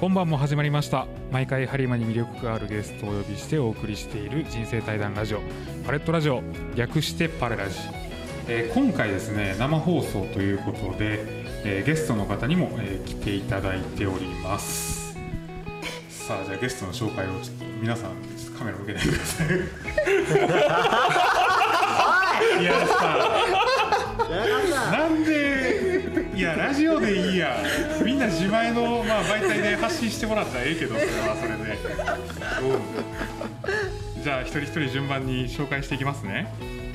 今晩も始まりました。毎回ハリマに魅力があるゲストをお呼びしてお送りしている人生対談ラジオパレットラジオ略してパレラジ、えー今回ですね生放送ということで、えーゲストの方にも、えー来ていただいております。さあじゃあゲストの紹介をちょっと皆さんカメラ向けないでください。い！やさなんでいやラジオでいいや。みんな自前の、まあ、媒体で発信してもらったらええけどそれはそれで。うん。じゃあ一人一人順番に紹介していきますね、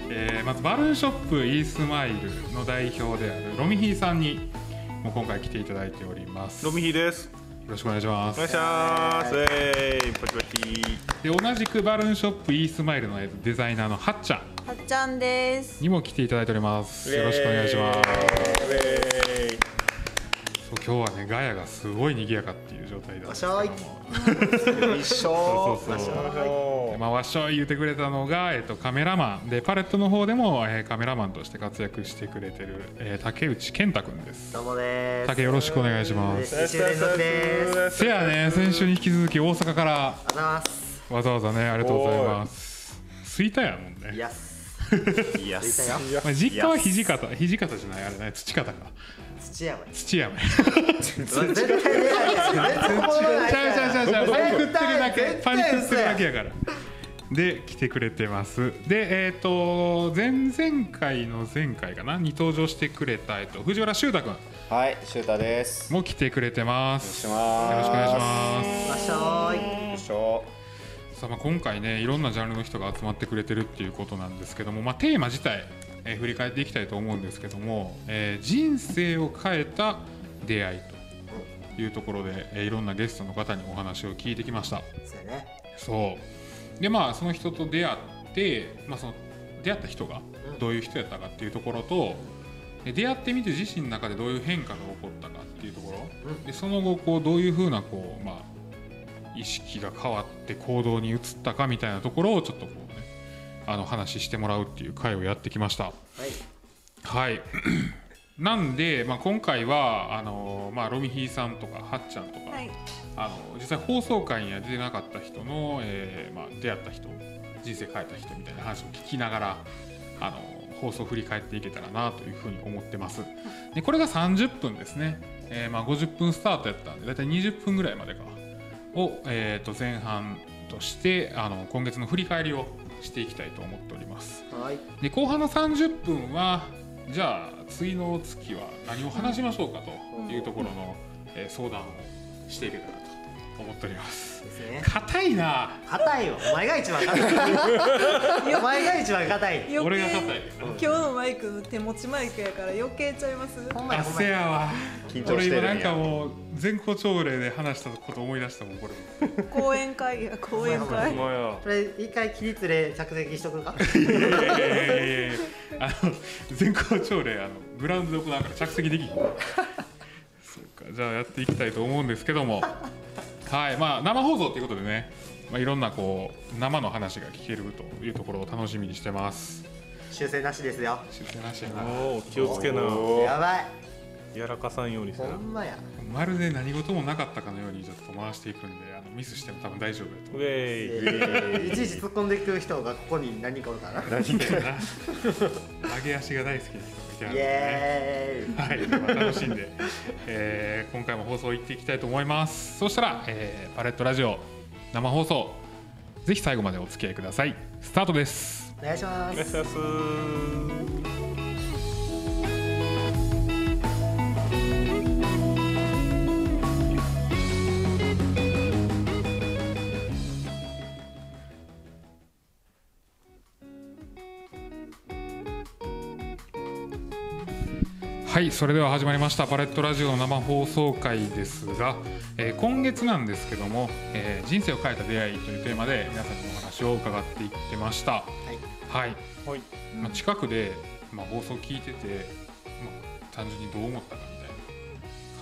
えーまずバルーンショップイースマイルの代表であるロミヒーさんにもう今回来ていただいております。よロミヒです。ろしくお願いします。お願いします。えい、パチパチ。で同じくバルーンショップイースマイルのえーデザイナーのはっちゃんはっちゃんです。にも来ていただいております。よろしくお願いします。そう今日はねガヤがすごい賑やかっていう状態なんですけども。わっ一緒そうそうそう。でまあ、わっしょい言ってくれたのが、えっと、カメラマン。でパレットの方でも、えーカメラマンとして活躍してくれてる、えー竹内健太くんです。どうもです。竹よろしくお願いします。せやね先週に引き続き大阪からわざわざねありがとうございます。スイタやもんね。いやいやまあ、実家は土方土方じゃないあれね土方か。土山土山絶対出ない。ちゃうちゃうちゃうちゃうパニクってるだけパニクってるだけやから。で来てくれてます。でえっ、と前々回の前回かな？に登場してくれた、えっと藤原修太君はい、シュータです。も来てくれてます。お願いします。よろしくお願いします。わっしょーいよいしょ。さあ、まあ、今回ねいろんなジャンルの人が集まってくれてるっていうことなんですけども、まあ、テーマ自体、えー振り返っていきたいと思うんですけども、えー人生を変えた出会いというところで、えーいろんなゲストの方にお話を聞いてきました。そうやね。そう。でまあその人と出会って、まあ、その出会った人がどういう人やったかっていうところとで出会ってみて自身の中でどういう変化が起こったかっていうところ、うん。でその後こうどういうふうなこう、まあ、意識が変わって行動に移ったかみたいなところをちょっとこうねあの話してもらうっていう回をやってきました。はい。はい。なんで、まあ、今回はあの、まあ、ロミヒーさんとかはっちゃんとか、はい。あの実際放送回には出てなかった人の、えーまあ、出会った人人生変えた人みたいな話を聞きながらあの放送を振り返っていけたらなというふうに思ってます。でこれが30分ですね、えーまあ、50分スタートやったんで大体20分ぐらいまでかを、えー、と前半としてあの今月の振り返りをしていきたいと思っております。はい。で後半の30分はじゃあ次の月は何を話しましょうかというところの、えー相談をしていけたらと思っておりますですね。硬いな。硬いよ。お前が一番硬い。お前が一番硬い。俺が硬い。今日のマイク手持ちマイクやから余計ちゃいます？あほんまやほんまやせやわ。緊張してるんや。俺今なんかもう全校朝礼で話したこと思い出したもんこれ講演会や講演会。これ一回起立で着席しとくかいや。いやいやいやいやあの全校朝礼あのグラウンドで行うから着席できひん。そうかじゃあやっていきたいと思うんですけどもはいまあ生放送ということでね、まあ、いろんなこう生の話が聞けるというところを楽しみにしてます。修正なしですよ。修正なしやな。おお、気をつけな。やばい。やらかさんように。ほんまや。まるで何事もなかったかのようにちょっと回していくんであのミスしても多分大丈夫やと。思うウェイ。いちいち突っ込んでいく人がここに何人かおるから。な何かな。上げ足が大好きな人がいてあるんイでね。エーイ。はい、では楽しんで、えー今回も放送行っていきたいと思います。そしたら、えーパレットラジオ生放送ぜひ最後までお付き合いください。スタートです。お願いしまお願いしすはいそれでは始まりましたパレットラジオの生放送回ですが、えー今月なんですけども、えー人生を変えた出会いというテーマで皆さんにお話を伺っていってました。はい。はい、はい。まあ、近くで、まあ、放送聞いてて、まあ、単純にどう思ったかみたい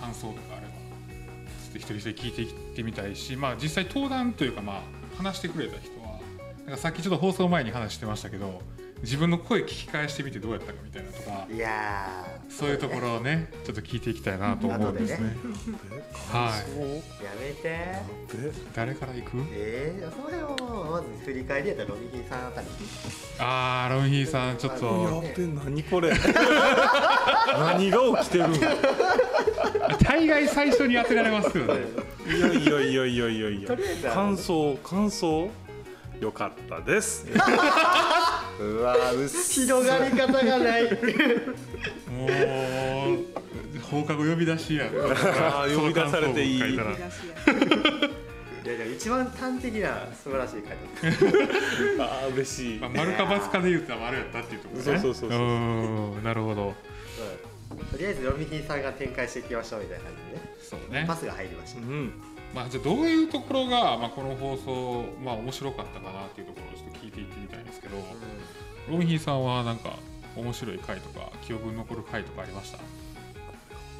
な感想とかあればちょっと一人一人聞いていってみたいし、まあ、実際登壇というか、まあ、話してくれた人はなんかさっきちょっと放送前に話してましたけど自分の声聞き返してみてどうやったかみたいなとかいやー。そういうところをねちょっと聞いていきたいなと思うんですね。はい。やめて。で誰から行く？えー、それをまず振り返りやったらロビキンさんあたり。あーロンヒーさんちょっやとっべ何これ？何が起きてるん？い大概最初に当てられますよね。やいやいやいやいやいやとりあえずあの感想感想よかったです。うわ広がり方がない。もう放課後呼び出しや。呼び出されていい。いやいや一番端的な素晴らしい回答あー嬉しい。まあ、丸か×かで言ったら丸やったっていうところね。そうそうそうそうう。んなるほど。とりあえずロビキンさんが展開していきましょうみたいな感じでね。そうね。パスが入りました。うんまあじゃあどういうところが、まあ、この放送まあ面白かったかなっていうところをちょっと聞いていってみたいんですけど、ロンヒーさんはなんか面白い回とか記憶に残る回とかありました？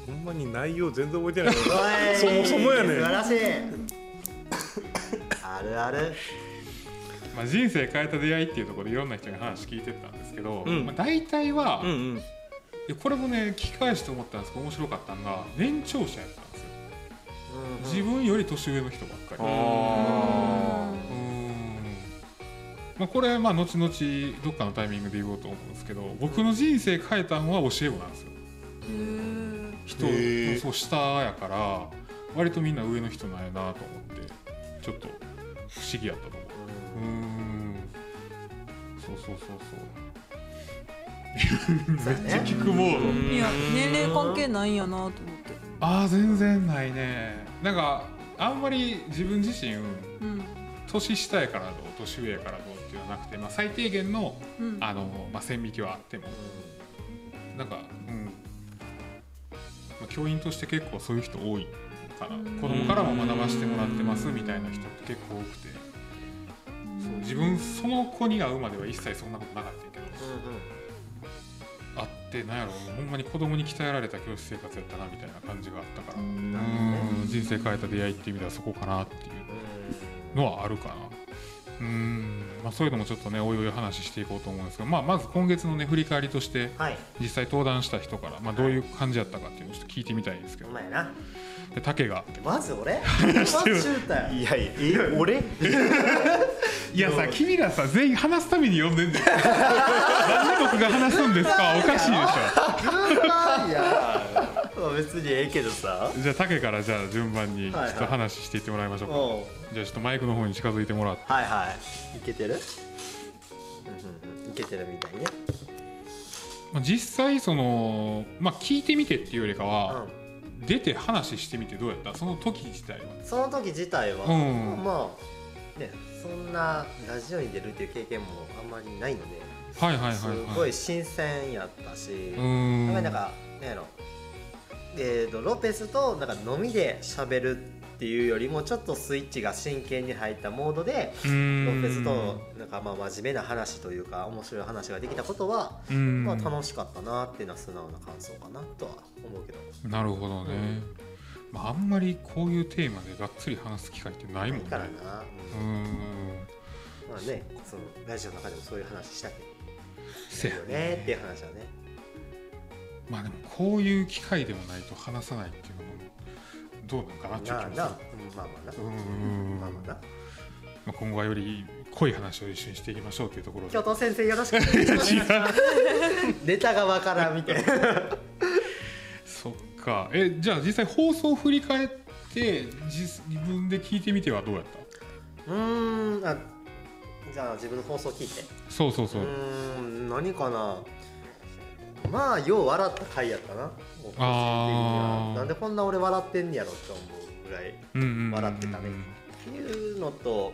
ほんまに内容全然覚えてない そもそもやねん。素晴らしい。あるある。まあ、人生変えた出会いっていうところでいろんな人に話聞いてったんですけど、うん。まあ、大体は、いうんうん。やこれもね聞き返して思ったんですけど面白かったのが年長者やった。ん自分より年上の人ばっかり。あうーん。まあ、これまあ後々どっかのタイミングで言おうと思うんですけど僕の人生変えたのは教え子なんですよ。人のそう下やから割とみんな上の人なんやなと思ってちょっと不思議やったと思う。うーん。そうそうそうそう。めっちゃ聞くモードいや年齢関係ないんやなと思ってああ全然ないね。なんかあんまり自分自身うん。年下やからどう年上やからどうっていうのはなくて、まあ、最低限のうん。あの、まあ、線引きはあっても。なんか、うん。まあ、教員として結構そういう人多いかな子供からも学ばせてもらってますみたいな人って結構多くて。そう自分その子に会うまでは一切そんなことなかったけど。あってなんやろほんまに子供に鍛えられた教師生活やったなみたいな感じがあったから。うん。人生変えた出会いっていう意味ではそこかなっていう。のはあるかな。うん。まあ、そういうのもちょっとねおいおい話していこうと思うんですが、まあ、まず今月のね振り返りとしてはい。実際登壇した人から、まあ、どういう感じやったかっていうのをちょっと聞いてみたいんですけど。お前なで竹が。まず俺？いやいやえ俺？いやさ君らさ全員話すために呼んでんだよ。なんで僕が話すんですか？おかしいでしいや別にええけどさ。ょじゃあ竹からじゃあ順番にちょはい。はいっと話していってもらいましょうか、おう。じゃあちょっとマイクの方に近づいてもらって。はいはい。いけてる？いけてるみたいね。まあ実際その、まあ、聞いてみてっていうよりかうは、ん出て話してみてどうやった？その時自体は。その時自体は、うん。まあねそんなラジオに出るっていう経験もあんまりないのではいはいはいすはい。ごい新鮮やったし、なん。かなんかなんやろ。えー、とロペスとなんか飲みで喋るっていうよりもちょっとスイッチが真剣に入ったモードでロペスとなんかまあ真面目な話というか面白い話ができたことは、まあ、楽しかったなっていうのは素直な感想かなとは思うけど。なるほどね、まあ、あんまりこういうテーマでがっつり話す機会ってないもんね。からな、ううん。まあねそのラジオの中でもそういう話したけどせやね。っていう話はね。まあでもこういう機会でもないと話さないっていうのもどうなんかなっていう気もする。うんまあまあな、うーん。まあまあ今後はより濃い話を一緒にしていきましょうというところで。教頭先生よろしくお願いします。ネタがわからんみたいな。そっか。えじゃあ実際放送を振り返って自自分で聞いてみてはどうやった？うーん。あじゃあ自分の放送聞いて。そうそうそう。うーん。何かなまあよう笑った回やったな。あなんでこんな俺笑ってんねやろって思うぐらい笑ってたね。ていうのと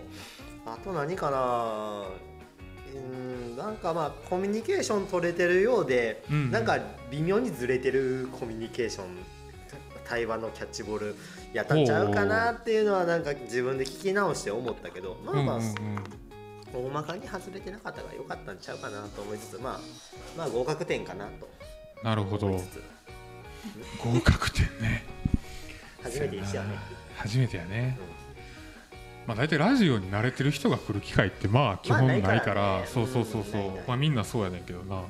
あと何かな。うーんなんかまあコミュニケーション取れてるようで、うんうん。なんか微妙にずれてるコミュニケーション対話のキャッチボールやったんちゃうかなっていうのはなんか自分で聞き直して思ったけどまあまあ、うんうんうん大まかに外れてなかったから良かったんちゃうかなと思いつつまあまあ合格点かなと。なるほど。合格点ね。初めてでしたよね。初めてやね。まあ、大体ラジオに慣れてる人が来る機会ってまあ基本ないから,、まあから。ねそうそうそうそう、うまあ、みんなそうやねんけどな。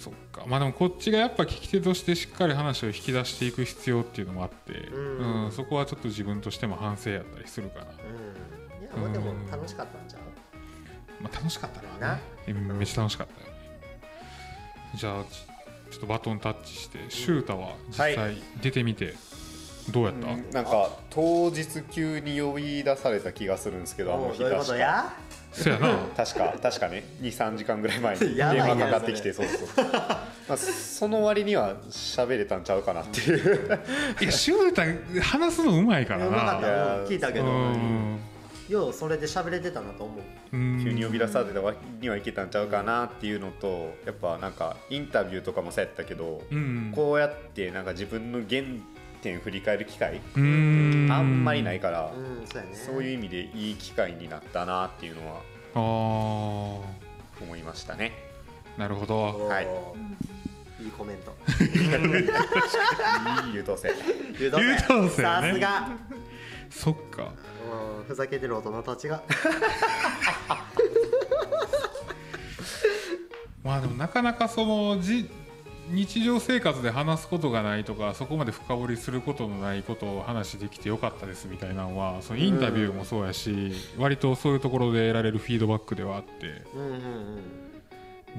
そっか。まあでもこっちがやっぱ聞き手としてしっかり話を引き出していく必要っていうのもあって、うん。うん。そこはちょっと自分としても反省やったりするかな、うん。いやまあでも楽しかったんちゃうまあ、楽しかったなな。うんめっちゃ楽しかったよね。じゃあちちょっとバトンタッチしてシュータは実際出てみてどうやった、なんか当日急に呼び出された気がするんですけどあの日おうどういうこ確かとや？そやな。確か確かね23時間ぐらい前に 電話かかってきてそうそう。まあその割には喋れたんちゃうかなっていう。いやシュータ話すのうまいからうまかっな聞いたけうどんようそれで喋れてたなと思う。うん。急に呼び出された割にはいけたんちゃうかなっていうのとやっぱなんかインタビューとかもそうやったけどうん。こうやってなんか自分の原点振り返る機会うん。あんまりないからうんそうやね。そういう意味でいい機会になったなっていうのはあ思いましたね。あなるほど。はい。いいコメント。いい 優等生。優等生ね。さすが。そっか。うんふざけてる大人たちが。まあでもなかなかそのじ日常生活で話すことがないとかそこまで深掘りすることのないことを話できてよかったですみたいなのはそのインタビューもそうやし、割とそういうところで得られるフィードバックではあって。うんうんうん。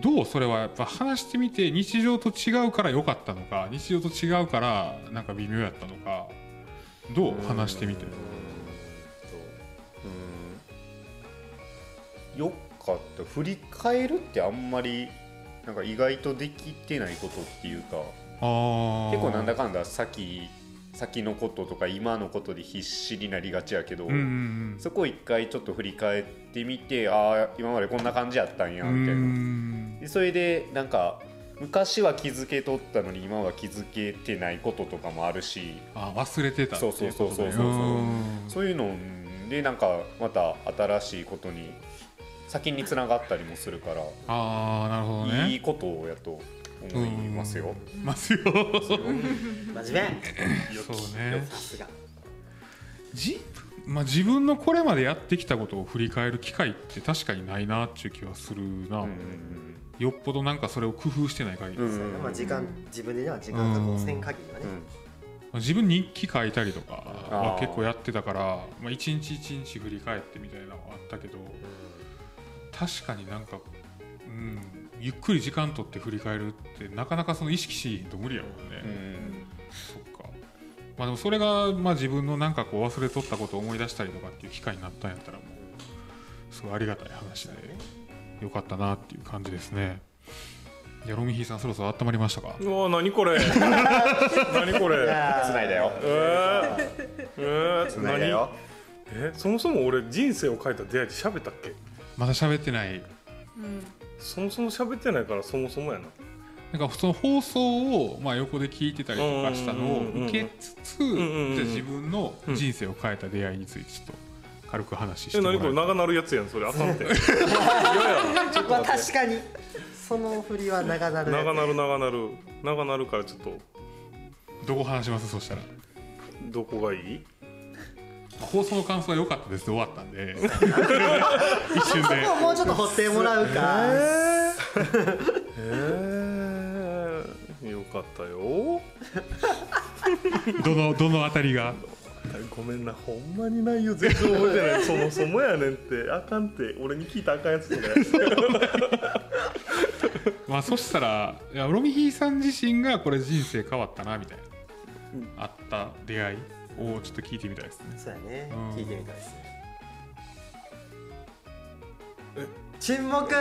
どうそれはやっぱ話してみて日常と違うから良かったのか日常と違うからなんか微妙やったのかどう話してみてうんよかった。振り返るってあんまりなんか意外とできてないことっていうか結構なんだかんだ先先のこととか今のことで必死になりがちやけど、うんうんそこを一回ちょっと振り返ってみてああ今までこんな感じやったんやみたいな。んでそれでなんか昔は気づけとったのに今は気づけてないこととかもあるし。あ忘れてたそうそうそうそうそう。うん。そういうのでなんかまた新しいことに先につながったりもするから、ああなるほどね。いいことやと思いますよ。ますよ。真面目。そうね。さすが。じまあ、自分のこれまでやってきたことを振り返る機会って確かにないなっていう気はするな、うんよっぽどなんかそれを工夫してない限り、うんそうやなまあ時間自分では時間確保せん限りはね。うん。まあ自分日記書いたりとかは結構やってたからまあ、一日一日振り返ってみたいなのはあったけど確かになんか、うん、ゆっくり時間取って振り返るってなかなかその意識しいと無理やもんね、うん。そっか。まあでもそれがまあ自分のなんかこう忘れとったことを思い出したりとかっていう機会になったんやったらもうすごいありがたい話でよかったなっていう感じですね。いやロミヒーさんそろそろ温まりましたか？うわ何これ。何これ。いやーつないだよ。えー、えー、つないだよ。えそもそも俺人生を変えた出会いって喋ったっけ？まだ喋ってない。うん。そもそも喋ってないからそもそもやな。なんかその放送をまあ横で聞いてたりとかしたのを受けつつ、んうんうんじゃあ自分の人生を変えた出会いについてちょっと軽く話してえもらう何これ長なるやつやんそれあかんって 確かに。その振りは長なる長なる長なる。長なるからちょっと。どこ話します？そしたら。どこがいい？放送の感想は良かったですで終わったんで。一瞬で。もうちょっと掘ってもらうか。えー、よかったよ。どのどのあたりが？ごめんなほんまに内容全然覚えてない。そもそもやねんって。あかんって。俺に聞いたらあかんやつそれ。まあそしたらいやロミヒーさん自身がこれ人生変わったなみたいな、あった出会い？をちょっと聞いてみたいですね。そうやね。うん。聞いてみたいですね。沈黙！え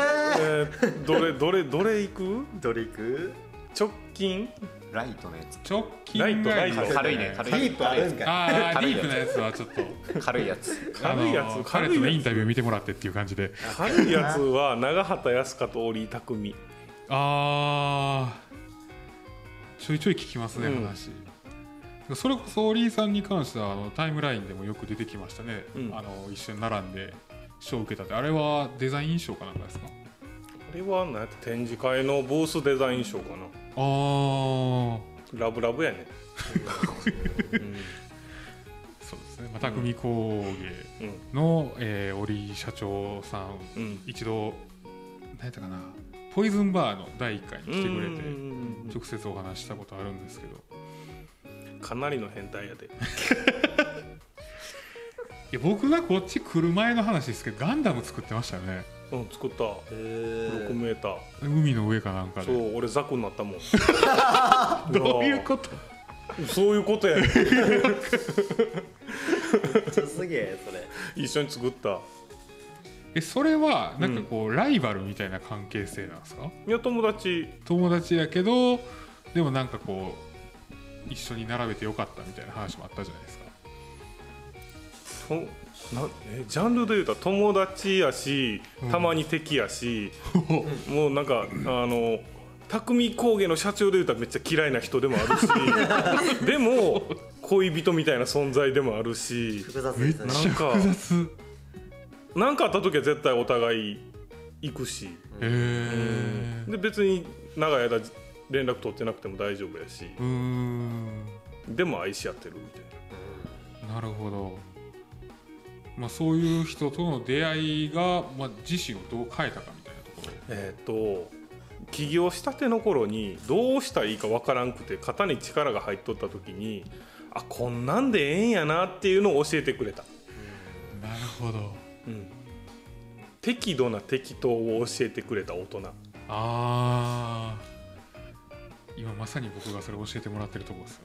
ー、どれどれどれ行く？どれいく？直近？ライトのやつ。直近ライトライト。軽いね。軽いディープあるんかい。ああデ軽いやつ。ィープなやつはちょっと。軽いやつ。軽いやつ？あの軽いやつ彼とのインタビュー見てもらってっていう感じで。軽いやつは長畑康香と織井匠。あー。ちょいちょい聞きますね、うん。話それこそオリーさんに関してはあのタイムラインでもよく出てきましたね、うん。あの一緒に並んで賞を受けたって。あれはデザイン賞かなんかですか？これは何やった展示会のブースデザイン賞かな。あー。ラブラブやね、う んそうですね。まあ、匠工芸の、えー、織社長さん。うん。一度何やったかな。ポイズンバーの第1回に来てくれてうん。直接お話ししたことあるんですけどかなりの変態やで。いや僕がこっち来る前の話ですけどガンダム作ってましたよね。うん作った。へ6ーメーター。海の上かなんかそでう俺ザクになったもん。どういうこと？そういうことやねすげえそれ。一緒に作った。えそれはなんかこう、ライバルみたいな関係性なんですか？いや友達。友達やけどでもなんかこう一緒に並べてよかったみたいな話もあったじゃないですか。となえジャンルで言うたら友達やしたまに敵やし、もうなんかあの匠工芸の社長で言うたらめっちゃ嫌いな人でもあるし でも恋人みたいな存在でもあるし複雑めっですね。ちゃ複雑。何かあった時は絶対お互い行くし、へえで別に長い間連絡取ってなくても大丈夫やしでも愛し合ってるみたいな。なるほど。まあそういう人との出会いが、まあ、自身をどう変えたかみたいなところ。えっ、と起業したての頃にどうしたらいいかわからんくて肩に力が入っとった時にあこんなんでええんやなっていうのを教えてくれた、なるほど。うん、適度な適当を教えてくれた大人。あー今まさに僕がそれ教えてもらってるとこですよ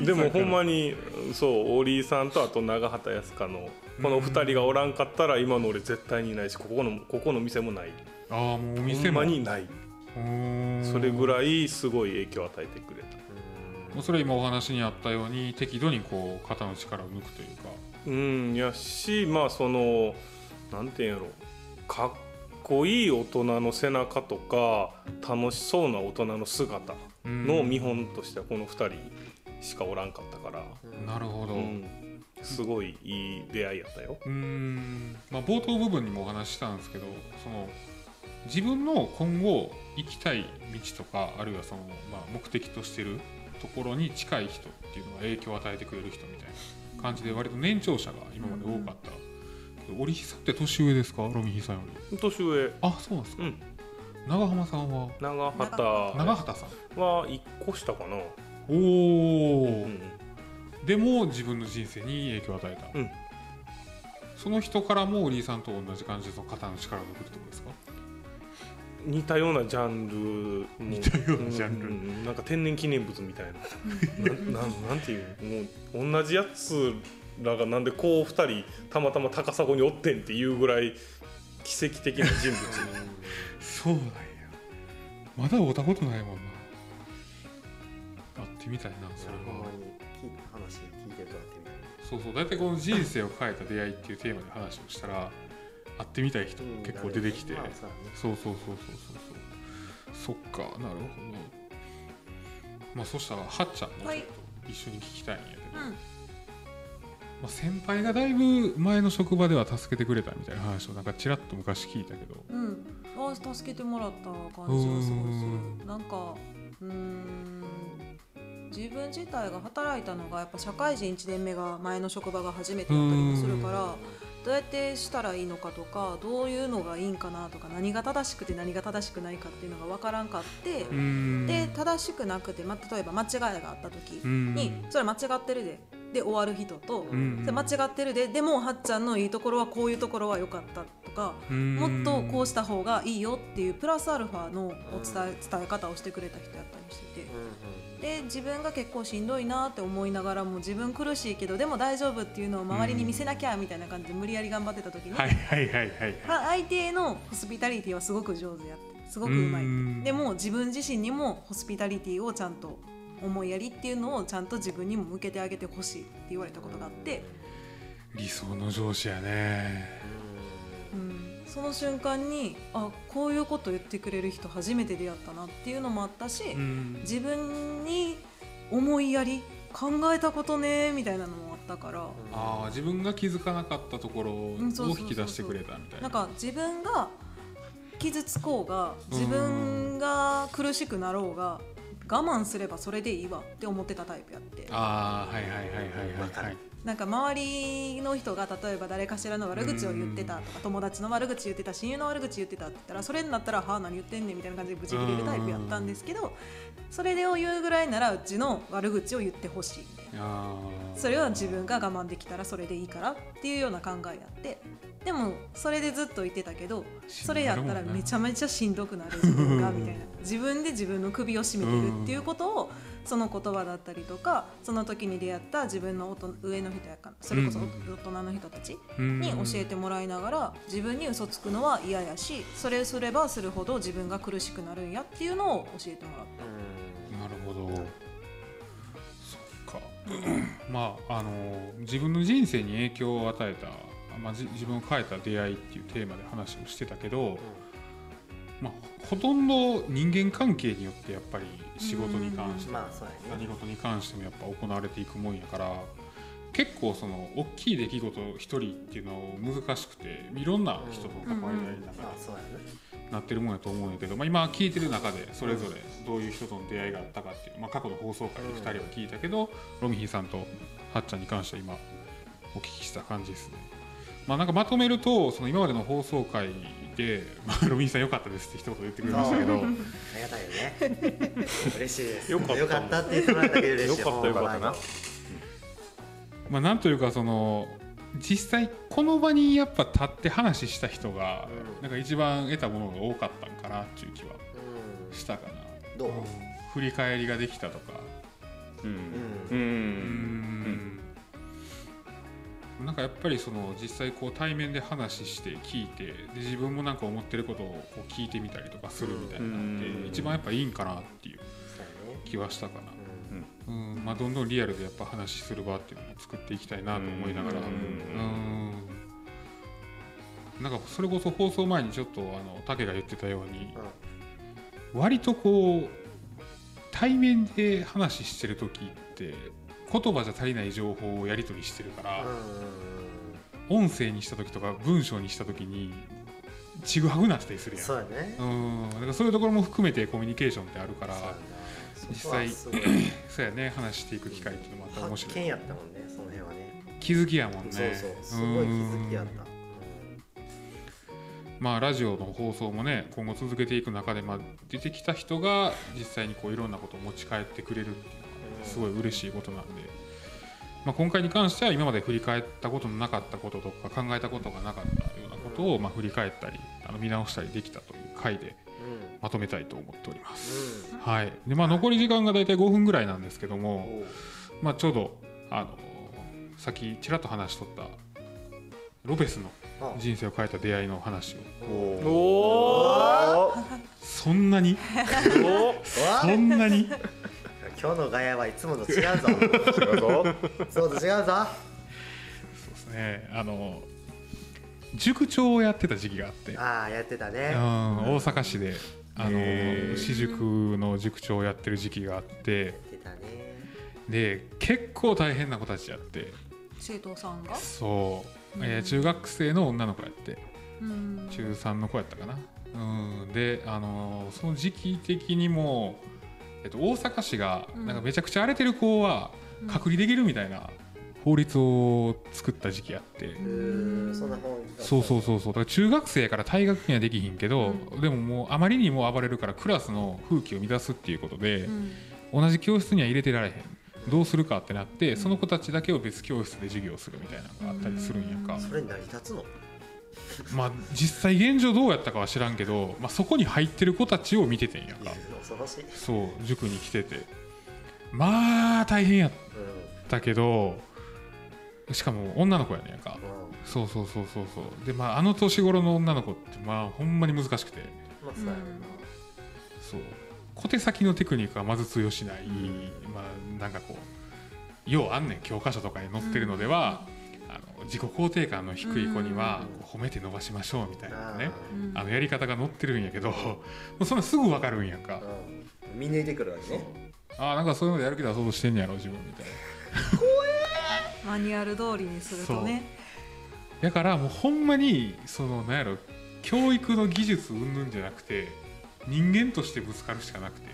ね。でもほんまにそうオリーさんとあと長畑康香のこの2人がおらんかったら今の俺絶対にいないしここのここの店もない。ああもうおほ店もにない。それぐらいすごい影響を与えてくれた。それ今お話にあったように適度にこう肩の力を抜くというか。うんやしまあそのなんていうんやろかっこいい大人の背中とか楽しそうな大人の姿の見本としてはこの2人しかおらんかったから、なるほど、ううん。すごいいい出会いやったよ。ーん。まあ、冒頭部分にもお話ししたんですけどその自分の今後行きたい道とかあるいはその、まあ、目的としてるところに近い人っていうのが影響を与えてくれる人みたいな感じで割と年長者が今まで多かった、けど織久って年上ですか？ロミヒさんより。年上。あそうなんですか、うん。長浜さんは？長畑。長畑さん。は1個下かな、おお、うんでも自分の人生に影響を与えた、うん。その人からもお兄さんと同じ感じでその肩の力を抜くってことですか？似たようなジャンル似たようなジャンル。なんか天然記念物みたいな。な なんなんていうの？もう同じやつらがなんでこう2人たまたま高砂におってんっていうぐらい奇跡的な人物そうなんや。まだ会ったことないもん。な会ってみたいな。それは話聞いてるとなってみたいそう。そう。大体この人生を変えた出会いっていうテーマで話をしたら会ってみたい人うん結構出てきて、まあそうそうそうそうそう。そうそっか。なるほど。まあそしたらはっちゃんもちょっはいと一緒に聞きたいんやけど、うんまあ、先輩がだいぶ前の職場では助けてくれたみたいな話をなんかちらっと昔聞いたけど。うん、あ助けてもらった感じはすごいする。なんかうーん。自分自体が働いたのがやっぱ社会人1年目が前の職場が初めてだったりもするからどうやってしたらいいのかとかどういうのがいいんかなとか何が正しくて何が正しくないかっていうのが分からんかってで正しくなくて、ま、例えば間違いがあった時うん。にそれ間違ってるでで終わる人とうんで間違ってるででもはっちゃんのいいところはこういうところは良かったとかもっとこうした方がいいよっていうプラスアルファのお伝え伝え方をしてくれた人やったりしててで自分が結構しんどいなって思いながらも自分苦しいけどでも大丈夫っていうのを周りに見せなきゃみたいな感じで無理やり頑張ってた時に、相手へのホスピタリティはすごく上手やってすごくうまいうん。でも自分自身にもホスピタリティをちゃんと思いやりっていうのをちゃんと自分にも向けてあげてほしいって言われたことがあって、理想の上司やね。うん、その瞬間にあこういうこと言ってくれる人初めて出会ったなっていうのもあったし、うん。自分に思いやり考えたことねみたいなのもあったから、ああ自分が気づかなかったところを引き出してくれたみたいな。なんか自分が傷つこうが自分が苦しくなろうが我慢すればそれでいいわって思ってたタイプやって。ああはいはいはいはいはいはいなんか周りの人が例えば誰かしらの悪口を言ってたとか友達の悪口言ってた親友の悪口言ってたって言ったらそれになったら「はあ何言ってんねん」みたいな感じでブチ切れるタイプやったんですけどそれを言うぐらいならうちの悪口を言ってほしいそれは自分が我慢できたらそれでいいからっていうような考えやってでもそれでずっと言ってたけどそれやったらめちゃめちゃしんどくなる自分がみたいな自分で自分の首を絞めてるっていうことをその言葉だったりとかその時に出会った自分の上の人やからそれこそうん。大人の人たちうん。に教えてもらいながら自分に嘘つくのは嫌やしそれすればするほど自分が苦しくなるんやっていうのを教えてもらった。なるほど。そっか。まああの自分の人生に影響を与えた、まあ、じ自分を変えた出会いっていうテーマで話をしてたけど、まあ、ほとんど人間関係によってやっぱり仕事に関してもまあね。何事に関してもやっぱ行われていくもんやから結構その大きい出来事一人っていうの難しくていろんな人と関わり合いながらなってるもんやと思うんやけど、まあ、今聞いてる中でそれぞれどういう人との出会いがあったかっていう、まあ、過去の放送回で2人は聞いたけど、ロミヒーさんとはっちゃんに関しては今お聞きした感じですね。まあ、なんかまとめるとその今までの放送回で、まあ、ロミヒーさん良かったですって一言言ってくれましたけど。ありがたいよね。嬉しいです。よかったって言ってもらえただけで嬉しい。よかったよかったな。まあなんというかその実際この場にやっぱ立って話した人がうん。なんか一番得たものが多かったんかなっていう気はうしたかな。んどう？振り返りができたとか。うん。ううんんなんかやっぱりその実際こう対面で話して聞いてで自分もなんか思ってることをこう聞いてみたりとかするみたいなのってうん。一番やっぱいいんかなっていう気はしたかな、うん。うん。まあ、どんどんリアルでやっぱ話する場っていうのも作っていきたいなと思いながら。うん。うん。なんかそれこそ放送前にちょっとあの竹が言ってたように割とこう対面で話してる時って言葉じゃ足りない情報をやり取りしてるから、音声にした時とか文章にした時にちぐはぐなってたりするやん。そうやね。うん。だからそういうところも含めてコミュニケーションってあるから実際 そうやね。話していく機会っていうのもあったら面発白い。見やったもんねその辺はね。気づきやもんね。そうそうすごい気づきやった。まあラジオの放送もね今後続けていく中で、まあ、出てきた人が実際にこういろんなことを持ち帰ってくれるってすごい嬉しいことなんで、まあ、今回に関しては今まで振り返ったことのなかったこととか考えたことがなかったようなことをまあ振り返ったりあの見直したりできたという回でうん。まとめたいと思っております。うん。はいでまあ、残り時間が大体5分ぐらいなんですけども、まあ、ちょうどあのさっきちらっと話しとったロペスのあ。人生を変えた出会いの話を。おおおそんなに？そんなに？今日のガヤはいつもと違うぞ。違うぞ。そうと違うぞ。そうですね。あの塾長をやってた時期があって、ああやってたうん、ね大阪市であの私塾の塾長をやってる時期があって。やってたね。で結構大変な子たちやって。生徒さんが？そう、えー中学生の女の子やって。うん。中3の子やったかな、うん、であのその時期的にも、えっと、大阪市がうん。なんかめちゃくちゃ荒れてる子は隔離できるみたいな法律を作った時期あって、そうそうそうそう。だから中学生やから退学にはできひんけど、でももうあまりにも暴れるからクラスの風紀を乱すっていうことで、うん。同じ教室には入れてられへん。どうするかってなってその子たちだけを別教室で授業するみたいなのがあったりするんやんか、それ成り立つの？まあ実際現状どうやったかは知らんけど、まあ、そこに入ってる子たちを見ててんやんか。恐ろしい。そう塾に来てて。まあ大変やったけどしかも女の子やねんか。うん。うんそうそうそうそうそう。でまああの年頃の女の子ってまあほんまに難しくて。まあそうやろそう。小手先のテクニックはまず通用しない、まあなんかこうようあんねん教科書とかに載ってるのでは、あの自己肯定感の低い子には褒めて伸ばしましょうみたいなね、うん。あのやり方が載ってるんやけど もうそんなすぐ分かるんやんか、うん。見抜いてくるわけね。ああなんかそういうのでやる気出そうとしてんやろ自分みたいな。マニュアル通りにするとね。だからもうほんまにそのなんやろ教育の技術云々じゃなくて人間としてぶつかるしかなくて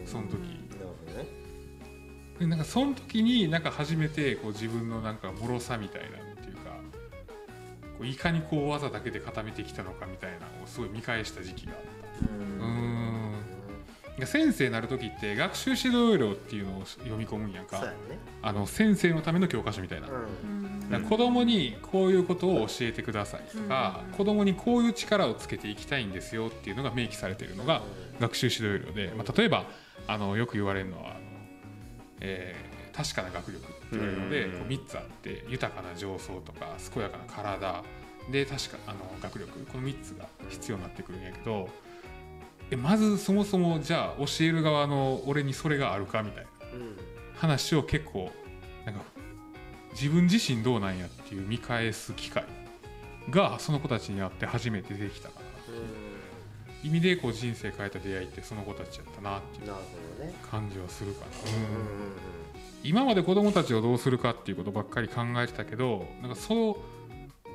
うん。その時。でなんかその時になんか初めてこう自分のなんか脆さみたいなこういかにこう技だけで固めてきたのかみたいなのをすごい見返した時期が。あった。うーん先生になる時って学習指導料っていうのを読み込むんやんか。そうやね。あの先生のための教科書みたいな、ううん。だから子供にこういうことを教えてくださいとか、うん。子供にこういう力をつけていきたいんですよっていうのが明記されているのが学習指導料で、まあ、例えばあのよく言われるのはあの、えー確かな学力って言われるので、うんこう3つあって豊かな情操とか健やかな体。で確かあの学力この3つが必要になってくるんやけどえまずそもそもじゃあ教える側の俺にそれがあるかみたいな。んうん。話を結構なんか自分自身どうなんやっていう見返す機会がその子たちにあって初めてできたからう意味でこう人生変えた出会いってその子たちやったなっていうんなるほどね。感じはするかな、うんうん今まで子供たちをどうするかっていうことばっかり考えてたけどなんかそ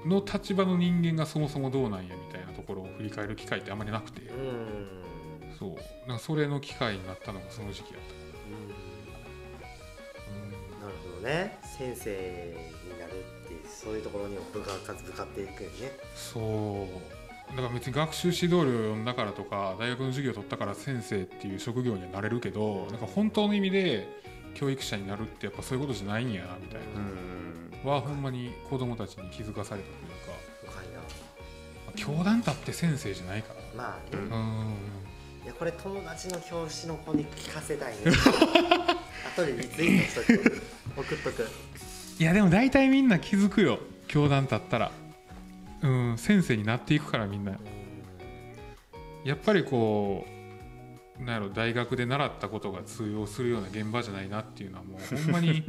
の立場の人間がそもそもどうなんやみたいなところを振り返る機会ってあんまりなくて。うん。うんそう。なんかそれの機会になったのがその時期やった。かうん。なるほどね。先生になるってそういうところにも部下数向かっていくよね。そう。だから別に学習指導料を読んだからとか大学の授業を取ったから先生っていう職業にはなれるけどなんか本当の意味で教育者になるってやっぱそういうことじゃないんやなみたいうんなはほんまに子供たちに気づかされたというか。教団だって先生じゃないから。まあね、うんうん。いやこれ友達の教師の子に聞かせたいね。後でリツイートしとく。送っとく。いやでも大体みんな気づくよ教団だったら。うん先生になっていくからみんな。やっぱりこうなんやろ大学で習ったことが通用するような現場じゃないなっていうのはもうほんまに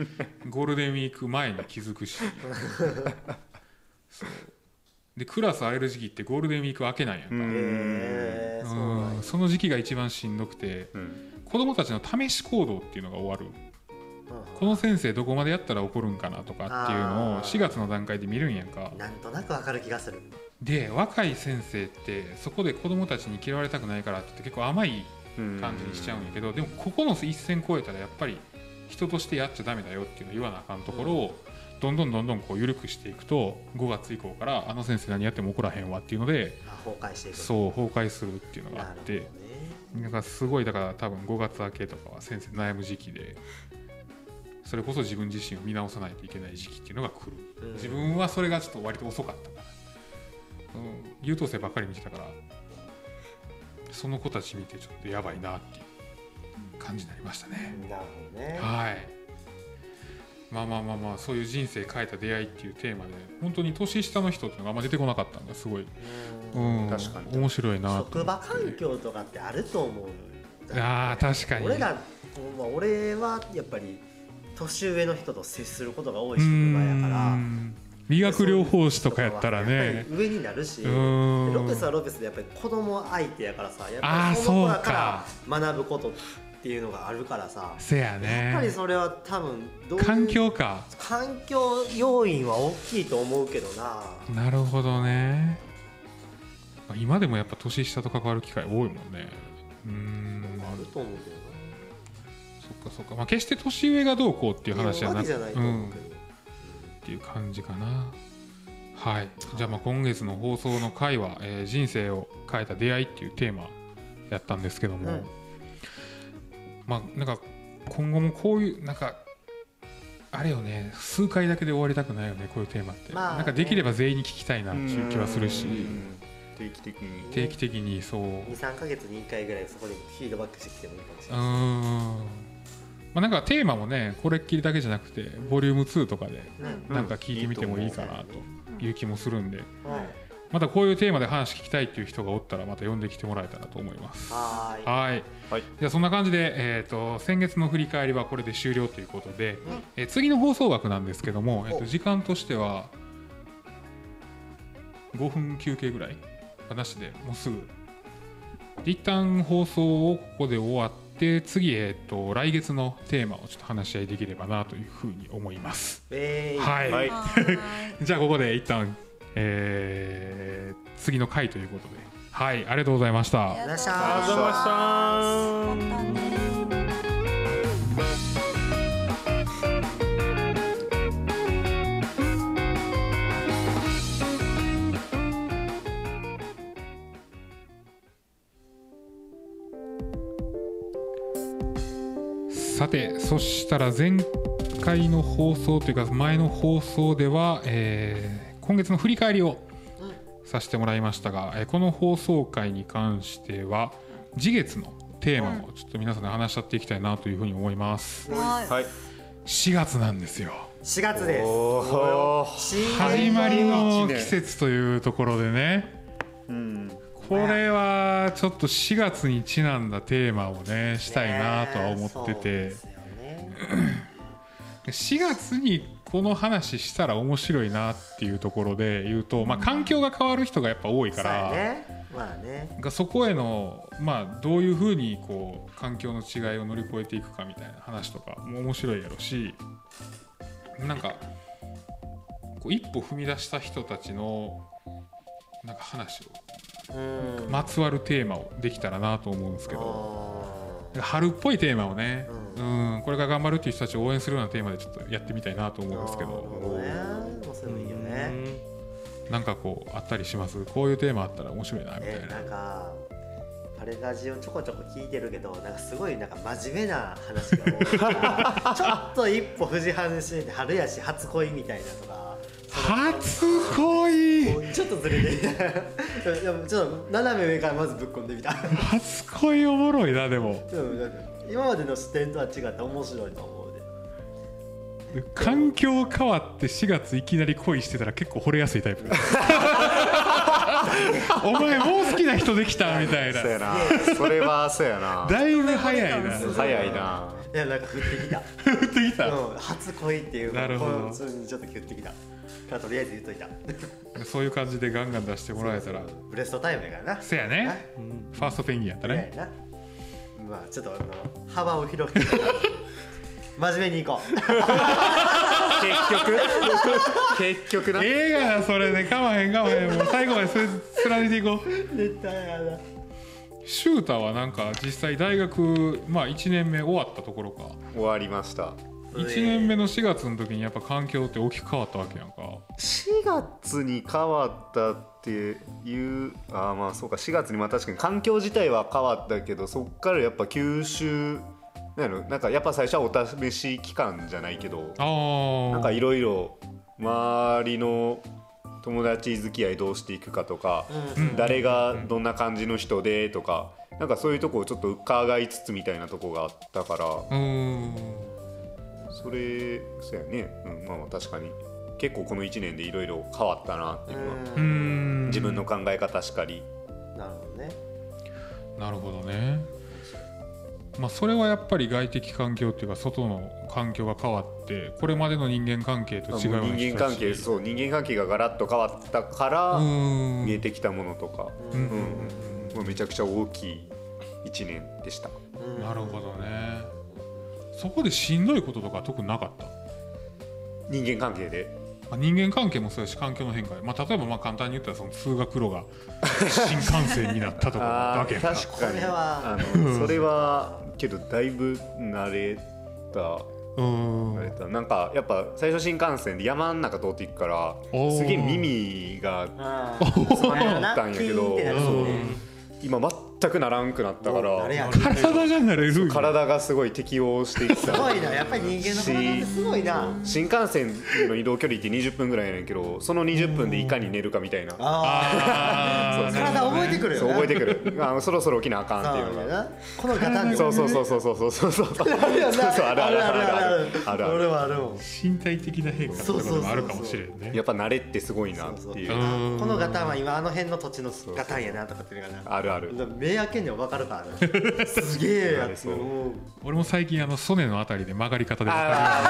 ゴールデンウィーク前に気づくし。そう。でクラス会える時期ってゴールデンウィーク明けなんやんか、その時期が一番しんどくてうん。子供たちの試し行動っていうのが終わる。この先生どこまでやったら怒るんかなとかっていうのをあー。4月の段階で見るんやんか。なんとなくわかる気がする。で若い先生ってそこで子供たちに嫌われたくないからって言って結構甘い感じにしちゃうんやけどでもここの一線越えたらやっぱり人としてやっちゃダメだよっていうのを言わなあかんところをどんどんどんどんこう緩くしていくと5月以降からあの先生何やっても怒らへんわっていうのであ崩壊していく。そう崩壊するっていうのがあってね。なんかすごいだから多分5月明けとかは先生悩む時期でそれこそ自分自身を見直さないといけない時期っていうのが来る。うん。自分はそれがちょっと割と遅かったから、うん、優等生ばっかり見てたからその子たち見てちょっとやばいなっていう感じになりましたね、なるほどね。はい。まあまあまあまあそういう人生変えた出会いっていうテーマで本当に年下の人っていうのがあんま出てこなかったのがすごい、うん。うん、確かに。面白いなと職場環境とかってあると思うあー確かに。俺ら、まあ、俺はやっぱり年上の人と接することが多い職う場やからん理学療法士とかやったらやね上になるし。ロペスはロペスでやっぱり子供相手やからさやっぱりその子かから学ぶことっていうのがあるからさ。せややっぱりねそれは多分どう環境か。環境要因は大きいと思うけどな。なるほどね。今でもやっぱ年下と関わる機会多いもんね。うん。あると思うけどそっかそっか、まあ、決して年上がどうこうっていうな話じゃなく。わけじゃないとうんっていう感じかな。はい。じゃあまあ今月の放送の回は、えー人生を変えた出会いっていうテーマやったんですけども、うん。まあなんか今後もこういうなんかあれよね。数回だけで終わりたくないよねこういうテーマって、まあね。なんかできれば全員に聞きたいなっていう気はするし。うん。定期的に。定期的にそう。23か月に1回ぐらいそこにフィードバックしてきてもいいかもしれない。んまあなんかテーマもねこれっきりだけじゃなくてボリューム2とかでなんか聞いてみてもいいかなという気もするんではい。またこういうテーマで話聞きたいっていう人がおったらまた呼んできてもらえたらと思います。はーい。はい。はい。じゃあそんな感じで、えー、と先月の振り返りはこれで終了ということで、えー次の放送枠なんですけども、えー、と時間としては5分休憩ぐらいなしでもうすぐ。で一旦放送をここで終わって次、えー、と来月のテーマをちょっと話し合いできればなというふうに思います。えーはい、じゃあここで一旦、えー次の回ということで。はいありがとうございました。ありがとうございましたさてそしたら前回の放送というか前の放送では、えー今月の振り返りをさせてもらいましたが、えーこの放送回に関しては次月のテーマをちょっと皆さんで話し合っていきたいなというふうに思います。はい。はい。4月なんですよ。4月です。始まりの季節というところでね。うんこれはちょっと4月にちなんだテーマをねしたいなとは思ってて。ねそうですよね。4月にこの話したら面白いなっていうところで言うと、まあ、環境が変わる人がやっぱ多いから、ね。まあね。がそこへの、まあ、どういうふうにこう環境の違いを乗り越えていくかみたいな話とかも面白いやろしなんかこう一歩踏み出した人たちのなんか話をうんまつわるテーマをできたらなと思うんですけど。春っぽいテーマをね、うん、これから頑張るっていう人たちを応援するようなテーマでちょっとやってみたいなと思うんですけど。ほどねもうそれもいいよねなんかこうあったりします？こういうテーマあったら面白いなみたいな。えなんかパレラジをちょこちょこ聞いてるけどなんかすごいなんか真面目な話が多いからちょっと一歩藤原してて春やし初恋みたいなとか初恋。ちょっとずれて。でもちょっと斜め上からまずぶっ込んでみた。初恋おもろいなでも。今までの視点とは違って面白いと思うで。環境変わって4月いきなり恋してたら結構惚れやすいタイプ。お前もう好きな人できたみたいな。そうやな。それはそうやな。だいぶ早いな。早いな。いやなんか降ってきた。降ってきた。うん初恋っていうなるほど。にちょっと降ってきたとりあえず言っといた。そういう感じでガンガン出してもらえたら。ブレストタイムやからな。せやね。ファーストペンギンやったね。まあちょっとあの幅を広げて 真面目にいこう。結局？結局な。映画やそれで。かまへんかまへん。もう最後までそれ貫いていこう。絶対やだ。シューターはなんか実際大学まあ1年目終わったところか。終わりました1年目の4月の時にやっぱ環境って大きく変わったわけやんか。4月に変わったっていうあーまあそうか。4月にまあ確かに環境自体は変わったけどそっからやっぱ吸収なんやろ。なんかやっぱ最初はお試し期間じゃないけどああなんかいろいろ周りの友達付き合いどうしていくかとか、誰がどんな感じの人でとかなんかそういうとこをちょっと伺いつつみたいなとこがあったからうーんそれそうやね、うん、まあまあ確かに。結構この1年でいろいろ変わったなっていうのは。うーん。自分の考え方しかり。なるほどね。なるほどね。まあそれはやっぱり外的環境っていうか外の環境が変わってこれまでの人間関係と違うような人間関係そう人間関係がガラッと変わったから見えてきたものとか、うん。うん。まあめちゃくちゃ大きい1年でした。なるほどねそこでしんどいこととか特になかった？人間関係で？まあ人間関係もそうやし環境の変化で、まあ、例えばまあ簡単に言ったらその通学路が新幹線になったとかだけやんか。確かに。あのそれはけどだいぶ慣れた。うーん。慣れた。なんかやっぱ最初新幹線で山の中通っていくからすげえ耳があー。そうやなったんやけど。キー。ンってなるうん。ね今全くならんくなったから。や体がなれる体がすごい適応していった。すごいな。やっぱり人間の体ってすごいな。新幹線の移動距離って20分ぐらいやねんけどその20分でいかに寝るかみたいな。あー。あー。体覚えてくるよな。そう覚えてくる。あのそろそろ起きなあかんっていうのが。このガタンでそうそうそうそうそうそうそう。そうそうあるあるあるあるある。あるある。身体的な変化ってこともあるかもしれんね。やっぱ慣れってすごいなそう。そうっていう。うんこのガタンは今あの辺の土地のガタンやなとかっていうのがな。あるある目開けんでも分かるからねすげえやつそう。うん俺も最近あの曽根のあたりで曲がり方で分かあ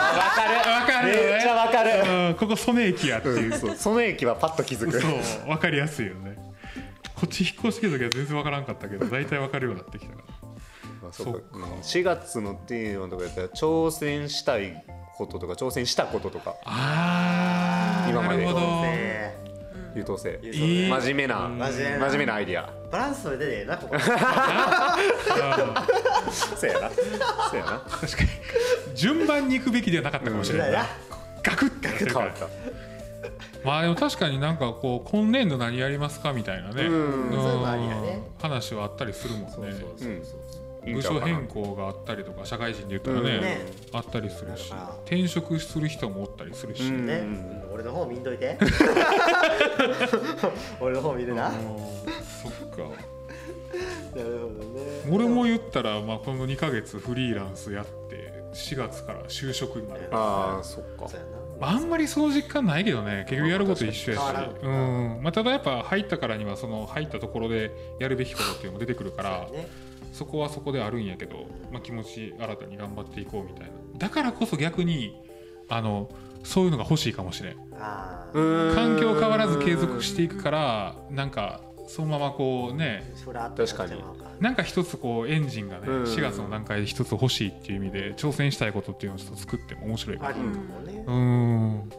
わかる。る分かる？めっちゃわかる。うんここ曽根駅やっていう。うんそう。その駅はパッと気づく。そう分かりやすいよね。こっち引っ越してきた時は全然分からんかったけど大体分かるようになってきたから。あそうか。そうん。4月のテーマとかやったら挑戦したいこととか挑戦したこととか。あー今まで。なるほど。ね優等生。優等生。真面目な。真面目な。真面目なアイディア。バランス取れてねえなここ。そうやな。そうやな。確かに。順番に行くべきではなかったかもしれない。な。ガクッ。て変わった。まあでも確かになんかこう今年度何やりますかみたいなね。うん。うんそういうのありやね。話はあったりするもんね。うん部署変更があったりとか社会人で言ったらね,、うん。ね。あったりするしだから。転職する人もおったりするし、うん。ね、うん俺の方見んといて。俺の方見るな。なるそっか。ほどね。俺も言ったら、まあ、この2ヶ月フリーランスやって4月から就職になる。ああそっか。ああんまりその実感ないけどね。結局やること一緒やし。うん。まあ、ただやっぱ入ったからにはその入ったところでやるべきことっていうのも出てくるからね。そこはそこであるんやけど、まあ、気持ち新たに頑張っていこうみたいな。だからこそ逆にあのそういうのが欲しいかもしれん。環境変わらず継続していくからなんかそのままこうね。あふらっとなっちゃうからなんか一つこうエンジンがねうん。4月の段階で一つ欲しいっていう意味で挑戦したいことっていうのをちょっと作っても面白いかなありもね。うーん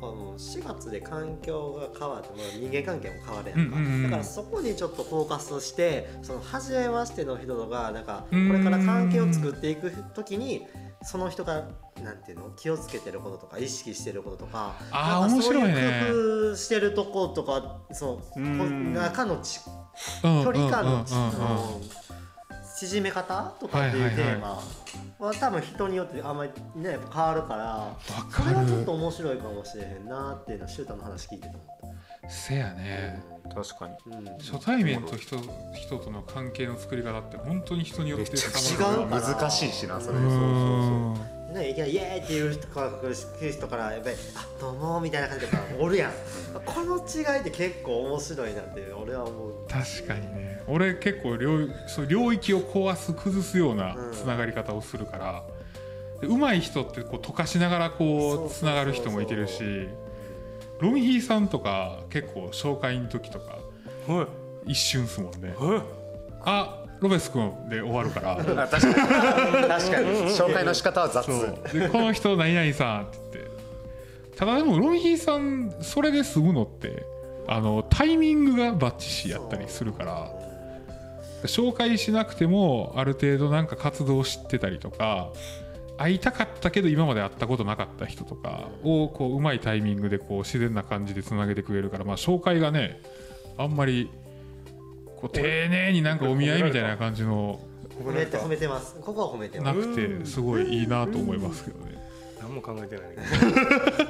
この4月で環境が変わってもう人間関係も変わるやんか、うんうんうん。だからそこにちょっとフォーカスしてその初めましての人がなんかこうん。れから関係を作っていく時にその人がなんていうの気をつけてることとか意識してることとかあーなんかそういね。工夫してるとことかそう中のちうん距離感の縮め方とかっていうテーマは多分人によってあんまりね変わるからわそかる。れはちょっと面白いかもしれへんなっていうのはシュータの話聞いてて思った。せやね。確かに。うん。初対面と人人との関係の作り方って本当に人によって違う難しいしなそれ。うそうそうーんね、いきなりイエーイっていう人から来る人からやっぱり「あどうも」みたいな感じでおるやん。この違いって結構面白いなって俺は思う。確かにね。俺結構領そう領域を壊す崩すようなうん。つながり方をするから、で上手い人ってこう溶かしながらそうこそうそうう。つながる人もいてるしロミヒーさんとか結構紹介の時とかはい。一瞬っすもんね。はい。あロベス君で終わるから。あ 確かに。確かに。紹介の仕方は雑。そう。でこの人何々さんって言って。ただでもロミヒーさんそれで済むのってあのタイミングがバッチシやったりするから紹介しなくてもある程度なんか活動を知ってたりとか会いたかったけど今まで会ったことなかった人とかをこううまいタイミングでこう自然な感じでつなげてくれるから、まあ、紹介がねあんまりこう丁寧になんかお見合いみたいな感じの褒めて褒めてます。ここは褒めてまなすくてすごいいいなと思いますけどね。何も考えてないね。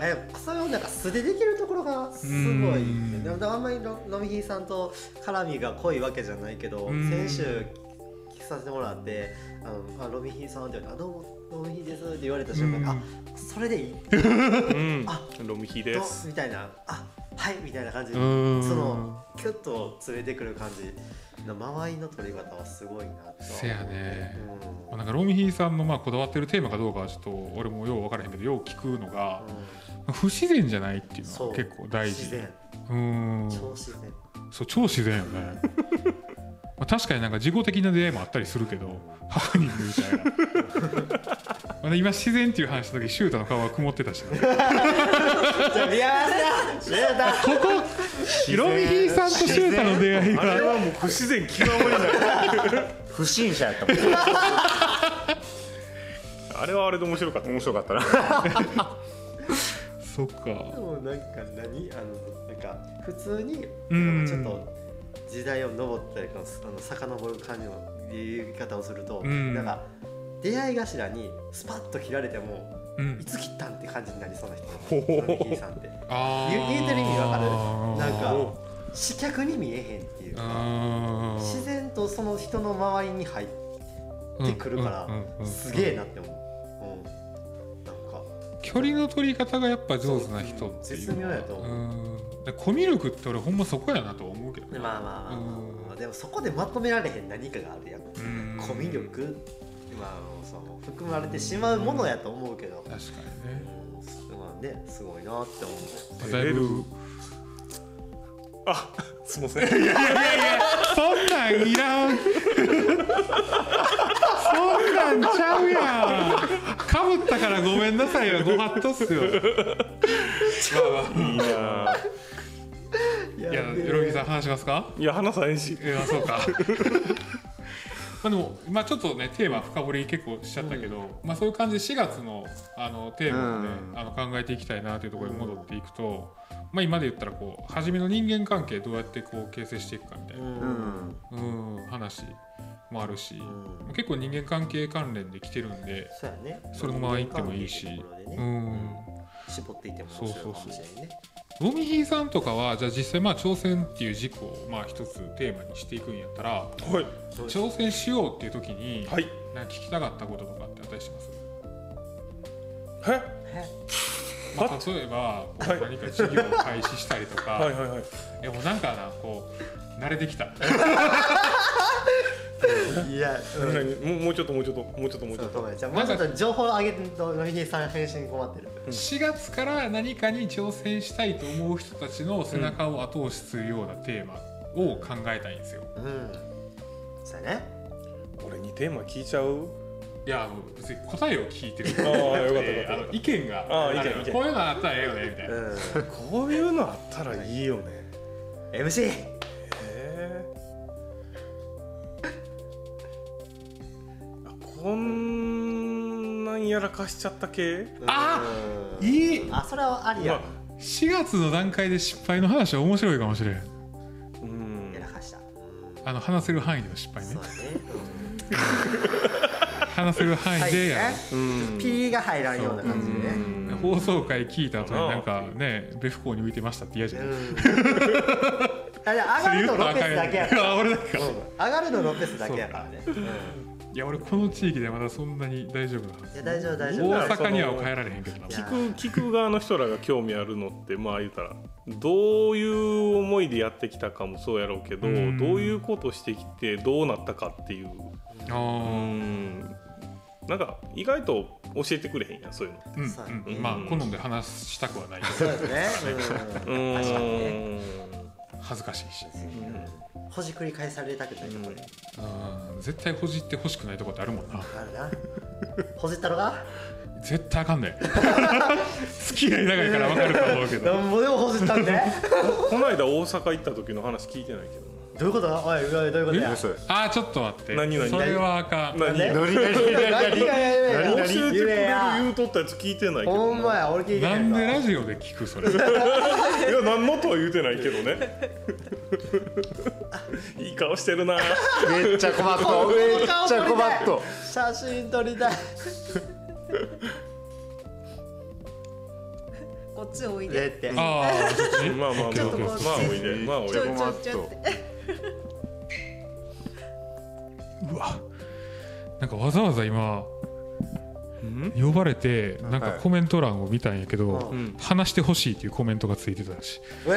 えそれをなんか素でできるところがすごい。うん。でもあんまりロロミヒーさんと絡みが濃いわけじゃないけどうん。先週聞かさせてもらってあのあロミヒーさんって言われてあどうもロミヒーですって言われた瞬間にうんあそれでいい？うん。あロミヒどです。みたいな。あはいみたいな感じ。そのキュッと連れてくる感じの間合いの取り方はすごいなとせやね。うん。なんかロミヒーさんのまあこだわってるテーマかどうかはちょっと俺もよう分からへんけどよう聞くのが不自然じゃないっていうのは結構大事。自然。うん。超自然。そう超自然よねまあ確かになんか事後的な出会いもあったりするけどハプニングみたいな。まあ今自然っていう話した時シュータの顔は曇ってたしね。ここロミヒーさんとシュータの出会いが。あれはもう不自然極まりない不審者やったもん。あれはあれで面白かった。面白かったな。そっか。でもなんか何？あのなんか普通にうん。ちょっと時代を登ったりあの遡る感じの言い方をすると、うん。なんか出会い頭にスパッと切られてもうん。いつ切ったんって感じになりそうな人。ほほほロミヒーさんって。言うてる意味わかる。なんかお視客に見えへんっていう。か自然とその人の周りに入ってくるからすげえなって思う、うん、なんか。距離の取り方がやっぱ上手な人っていう。絶妙やと思う。うんでコミュ力って俺ほんまそこやなと思うけどね。まあまあまあまあ、うん。まあ、でもそこでまとめられへん何かがあるやん。うん。コミュ力。まあその含まれてしまうものやと思うけど、確かにね。うん。まあねすごいなって思う。だいぶあすいません。そんなんいらん。そんなんちゃうやん。かぶったからごめんなさいはご法度っすよいいないあいやロビーさん話しますか？いや話さへんしいやそうか。まあでも、まあ、ちょっとねテーマ深掘り結構しちゃったけど、まあ、そういう感じで4月のあのテーマをね、うん。あの考えていきたいなというところに戻っていくと、まあ、今で言ったらこう初めの人間関係どうやってこう形成していくかみたいな、うん。うん、話もあるし、うん。結構人間関係関連で来てるんでそうやね。それのまま行ってもいいしうん絞っていっても面白いかもしれないね。ゴミヒーさんとかはじゃあ実際まあ挑戦っていう軸をまあ一つテーマにしていくんやったらはい。挑戦しようっていう時に、はい。なんか聞きたかったこととかってあったりします、え？まあ、例えばこう何か事業を開始したりとか、はいはいはい。いやもうなんかなこう慣れてきた。いや何々もうもうちょっともうちょっともうちょっともうちょっと。もうちょっと情報上げるとのひげさん返信困ってる。4月から何かに挑戦したいと思う人たちの背中を後押しするようなテーマを考えたいんですよ。うん。そうやね。俺にテーマ聞いちゃう？いやあの別に答えを聞いてる。ああよかったよかったで あの意見がああ意見こういうのあったらええよねみたいな。うん。こういうのあったらいいよね。MC えあこんなんやらかしちゃった系？あうん。いい。あそれはありや。ま4月の段階で失敗の話は面白いかもしれん。うん。やらかした。うん。あの話せる範囲での失敗ね。そうだね 話せる範囲でやピーが入らんような感じでね。放送回聞いた後になんかねベフ校に浮いてましたって嫌じゃない？うん。あれ上がるのロペスだけやから。あ俺だけか。うん。上がるのロペスだけやからね。うんいや俺この地域でまだそんなに大丈夫なんですいや大丈夫大丈夫。大阪には帰られへんけど聞く聞く側の人らが興味あるのってまあ言うたらどういう思いでやってきたかもそうやろうけど、うん。どういうことしてきてどうなったかっていう。あうーんなんか意外と教えてくれへんやんそういうの。うんそうん。まあ好んで話したくはないけど。そうですね。ううん。確かにねん恥ずかしい。しほじくり返されたくないところ。でうん。絶対ほじってほしくないとこってあるもんな。あるな。ほじったのか絶対あかんね 付き合い長いから分かると思うけど。なんぼでもほじったんで。この間大阪行った時の話聞いてないけどどういうこと？だおいおいどういうことや？あーちょっと待って。何々それはあかん。な何？ね何？何？何？何？がやめ教えやてくれる言うとったやつ聞いてないけどほんまや俺聞いてへなんんのでラジオで聞くそれ？いや何のとは言うてないけどね。いい顔してるな。めっちゃ困っと。めっちゃ困っと。写真撮りたい。こっちおいで。てああまあまあまあまあおいで。まあおいで。ちょいちょいちょいって うわなんかわざわざ今呼ばれてなんかコメント欄を見たんやけど、うん。話してほしいっていうコメントがついてたしウェーイ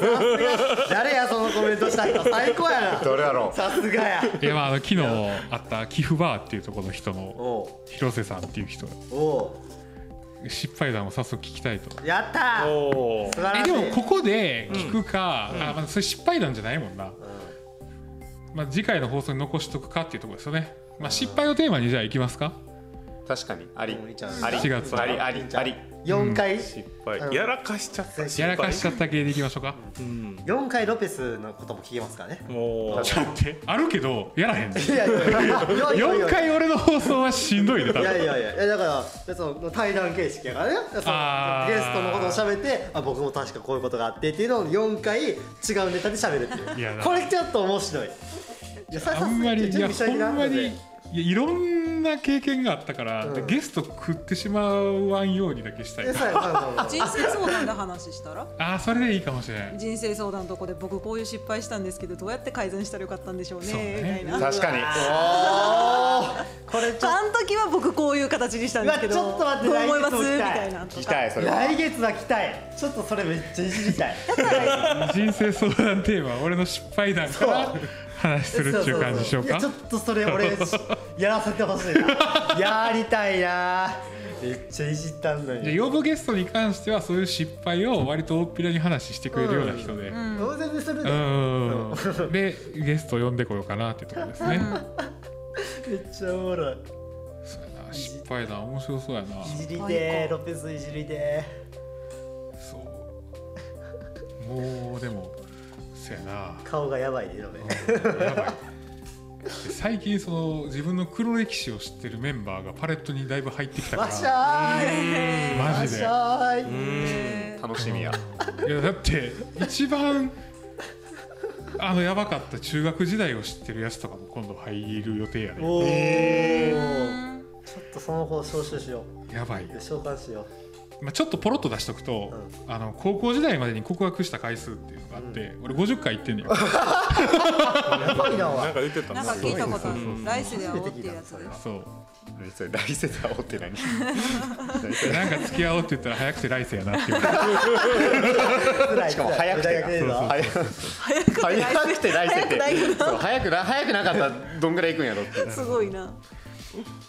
さすが。誰やそのコメントした人最高やな。どれやろさすがや。いやまああの昨日あった寄付バーっていうところの人のお広瀬さんっていう人。う。お失敗談を早速聞きたいと。うやったー。おお素晴らしい。えでもここで聞くか、あまあ、それ失敗談じゃないもんな、まあ、次回の放送に残しとくかっていうところですよね、まあ、失敗をテーマにじゃあいきますか確かに。あり。あり。4月。ありありあり。4回。失敗。うん。やらかしちゃった。やらかしちゃった系でいきましょうか。うん。4回ロペスのことも聞けますからね。もう。ちょっとあるけどやらへん。でいやいや。いやいや4回俺の放送はしんどいで多いや分いやいや。いやだからその対談形式やからね。ゲストのことを喋ってあ僕も確かこういうことがあってっていうのを4回違うネタで喋るっていう。これちょっと面白い。あんまりいやさすがにほんまにいやいろんな経験があったから、うん。ゲスト食ってしまわんようにだけしたい 人生相談で話したら？ああそれでいいかもしれない人生相談のとこで僕こういう失敗したんですけどどうやって改善したらよかったんでしょうねね。みたいな。確かに。おー。これちょっあの時は僕こういう形にしたんですけどちょっと待ってどう思います？みたいな。聞きたいそれは。来月は来たい。ちょっとそれめっちゃいじりたい。人生相談テーマは俺の失敗談から話するっていう感じでしょうか？いやちょっとそれ俺やらせてほしいな。やりたいな。めっちゃいじったんだよで呼ぶゲストに関してはそういう失敗を割と大っぴらに話してくれるような人で、うん。当然するででゲスト呼んでこようかなっていうところですね、めっちゃおもろい。そうやな。失敗談面白そうやな。いじりでーロペスいじりでそう。もうでもそうやな。ー顔がやばいでロペやばい。で最近その自分の黒歴史を知ってるメンバーがパレットにだいぶ入ってきたかわっしらゃーい。マジで。わっしゃーい。楽しみや。いやだって一番あのやばかった中学時代を知ってるやつとかも今度入る予定やねちょっとその方招集しよやばい、う召喚しよまあ、ちょっとポロッと出しとくと、あの高校時代までに告白した回数っていうのがあって、俺50回行ってんねようやばいな。なんわか言ってた。なんか聞いたことある。そう来世で会おうっていうやつでそう。それ来世で会おうって何？なんか付き合おうって言ったら早くて来世やなって言われてしかも早くて。早く早くて来世って。早くな早くな早くなかったらどんぐらい行くんやろって。すごいな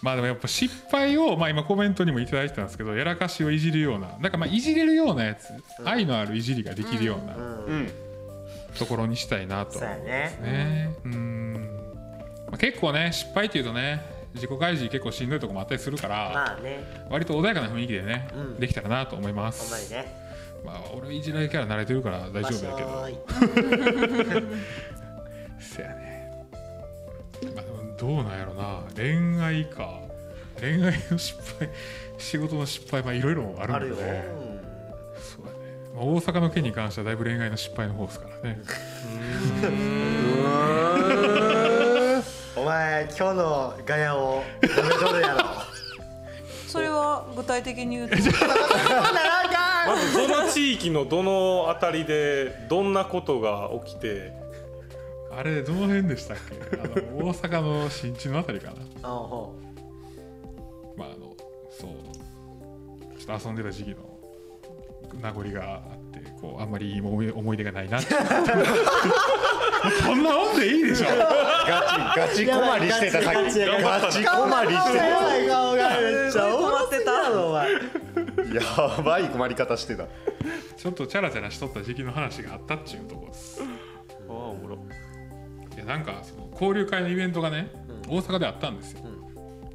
まあでもやっぱ失敗を、まあ、今コメントにもいただいてたんですけどやらかしをいじるようななんかまあいじれるようなやつ、愛のあるいじりができるようなうん。ところにしたいなとそうやね。ねうん、まあ、結構ね失敗っていうとね自己開示結構しんどいとこもあったりするから、まあね。割と穏やかな雰囲気でね、うん。できたらなと思いまほんすまにね。まあ俺いじられキャラ慣れてるから大丈夫やけど。せやねどうなんやろな。恋愛か。恋愛の失敗仕事の失敗はいろいろあるんだねそうだね、まあ、大阪の件に関してはだいぶ恋愛の失敗の方ですからね。うん。お前今日のガヤを褒めとるやろそれは具体的に言うと。まずどの地域のどの辺りでどんなことが起きてあれどの辺でしたっけ？あの大阪の新地のあたりかな。あほまああのそう。ちょっと遊んでた時期の名残があってこうあんまりいい思い思い出がないなって。こんなもんでいいでしょ。ガチガチ困りしてたさっき。ガチガチ。困りしてやばい顔がめっちゃ困ってたお前たやばい困り方してた。ちょっとチャラチャラしとった時期の話があったっちゅうとこです。ああおもろなんかその交流会のイベントがね、大阪であったんですよ、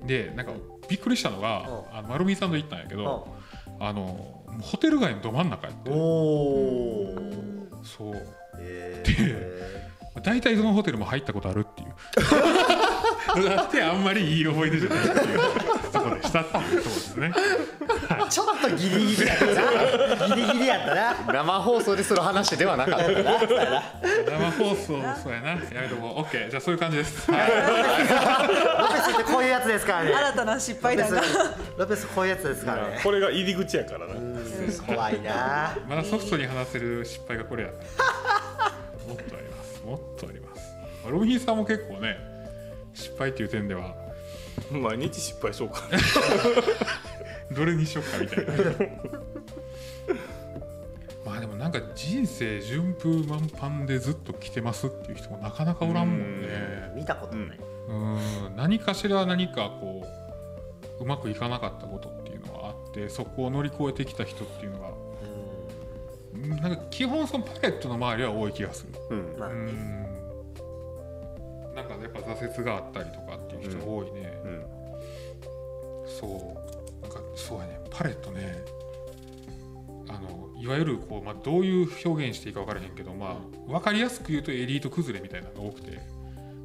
でなんかびっくりしたのが、うん。あの丸見さんと行ったんやけど、あのホテル街のど真ん中やって。おおそう。え大体どのホテルも入ったことあるっていう。だってあんまりいい思い出じゃないっていうところでしたっていうところですね。ー、ちょっとギリギリやったな。ギリギリやったな生放送でする話ではなかった生放送そうやな。やめとこう OK じゃあそういう感じです、はい。ロペスってこういうやつですからね。新たな失敗ロペス談がロペスこういうやつですからね。これが入り口やからな。うん怖いな。まだソフトに話せる失敗がこれや もっとありますもっとあります。ロビンさんも結構ね失敗っていう点では毎日失敗しようか。どれにしよっかみたいな。まあでもなんか人生順風満帆でずっと来てますっていう人もなかなかおらんもんね。見たことない、うん。何かしら何かこううまくいかなかったことっていうのがあってそこを乗り越えてきた人っていうのがうんなんか基本そのパレットの周りは多い気がする。うん。うまあね。ん。なんかやっぱ挫折があったりとかっていう人が多いね、うん。そう。なんかそうやね。パレットね。あのいわゆるこう、まあ、どういう表現していいか分からへんけど、まあ、分かりやすく言うとエリート崩れみたいなのが多くて。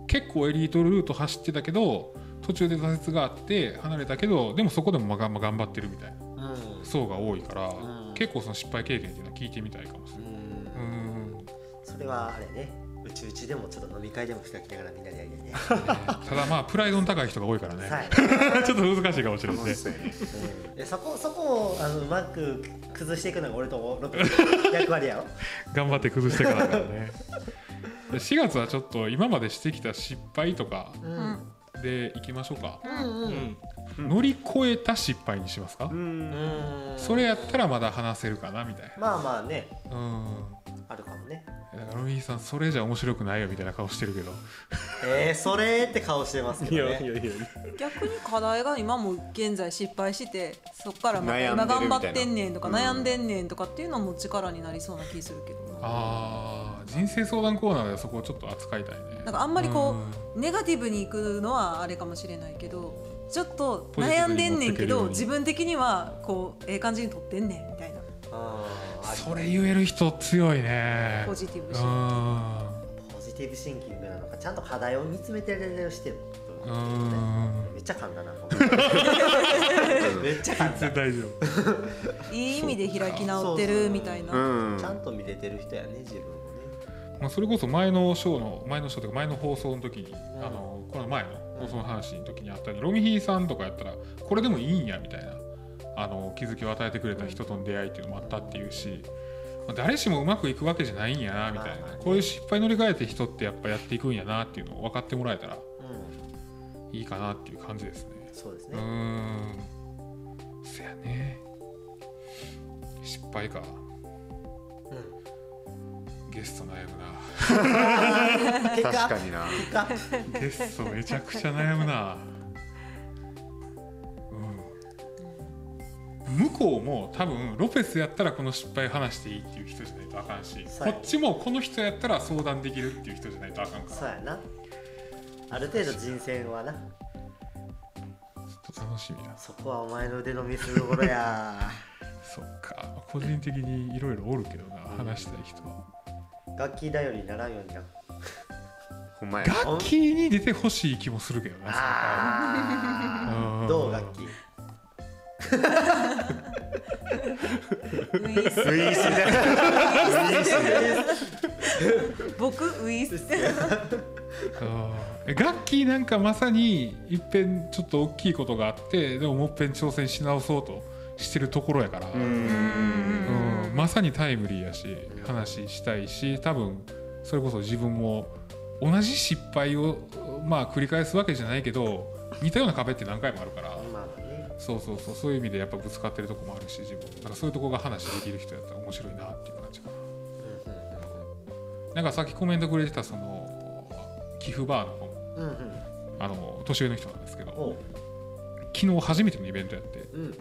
結構エリートルート走ってたけど途中で挫折があって離れたけどでもそこでもまあがまあ頑張ってるみたいな。うん。層が多いから、うん結構その失敗経験っていうのは聞いてみたいかもしれない。うん。うんそれはあれね。うちうちでもちょっと飲み会でも開きながらみんなでやりたいね、ただまあプライドの高い人が多いからね、はい、ちょっと難しいかもしれないですね。うんでそこそこをあのうまく崩していくのが俺とロペス役割やろ。頑張って崩していかなからね。で4月はちょっと今までしてきた失敗とかうん。でいきましょうか。うん。うん乗り越えた失敗にしますか、うん。うん。それやったらまだ話せるかなみたいまあまあね。な。うん。あるかもね。だからロミーさんそれじゃ面白くないよみたいな顔してるけど。えー、それって顔してますけいどね。やいやいや。逆に課題が今も現在失敗してそっからまた今頑張ってんねんとかうん悩んでんねんとかっていうのも力になりそうな気するけど。なあー人生相談コーナーではそこをちょっと扱いたいね。なんかあんまりこうネガティブに行くのはあれかもしれないけどちょっと悩んでんねんけど自分的にはこうええ感じに取ってんねんみたいな。あーあそれ言える人強いね。ポジティブうしん。ポジティブシンキングなのかちゃんと課題を見つめてるしてるう。ねん。めっちゃ噛んだなめっちゃ噛んだ全然大丈夫。いい意味で開き直ってるみたいな、うん。ちゃんと見れてる人やね自分をね。まあ、それこそ前のショーの前のショーというか前の放送の時に、ん。あのこの前の放送の話の時にあったようにロミヒーさんとかやったらこれでもいいんやみたいなあの気づきを与えてくれた人との出会いっていうのもあったっていうし、まあ誰しもうまくいくわけじゃないんやなみたいな、こういう失敗乗り換えて人ってやっぱやっていくんやなっていうのを分かってもらえたらうん。いいかなっていう感じですね。そうですね。ん。そやね。失敗か。ゲスト悩むな 確かにな。結果ゲストめちゃくちゃ悩むな。うん。向こうも多分ロペスやったらこの失敗話していいっていう人じゃないとあかんしこっちもこの人やったら相談できるっていう人じゃないとあかんから。そうやな。ある程度人選はな。ちょっと楽しみだ。そこはお前の腕の見せ所や。そっか。個人的にいろいろおるけどな話したい人は楽器頼りにならんようにな。ほんまや。楽器に出てほしい気もするけどな。あー。どう楽器。ウイスウイスじゃない僕ウイスあー楽器なんかまさにいっぺんちょっと大きいことがあってでももっぺん挑戦し直そうとしてるところやから、ううんんまさにタイムリーやし話したいし多分それこそ自分も同じ失敗をまあ繰り返すわけじゃないけど似たような壁って何回もあるから。そうそうそう。そういう意味でやっぱぶつかってるとこもあるし自分。なんかそういうとこが話できる人やったら面白いなっていう感じかな。なんかさっきコメントくれてたその寄付バーの子うんうん。あの年上の人なんですけど。昨日初めてのイベントやって、うん。ま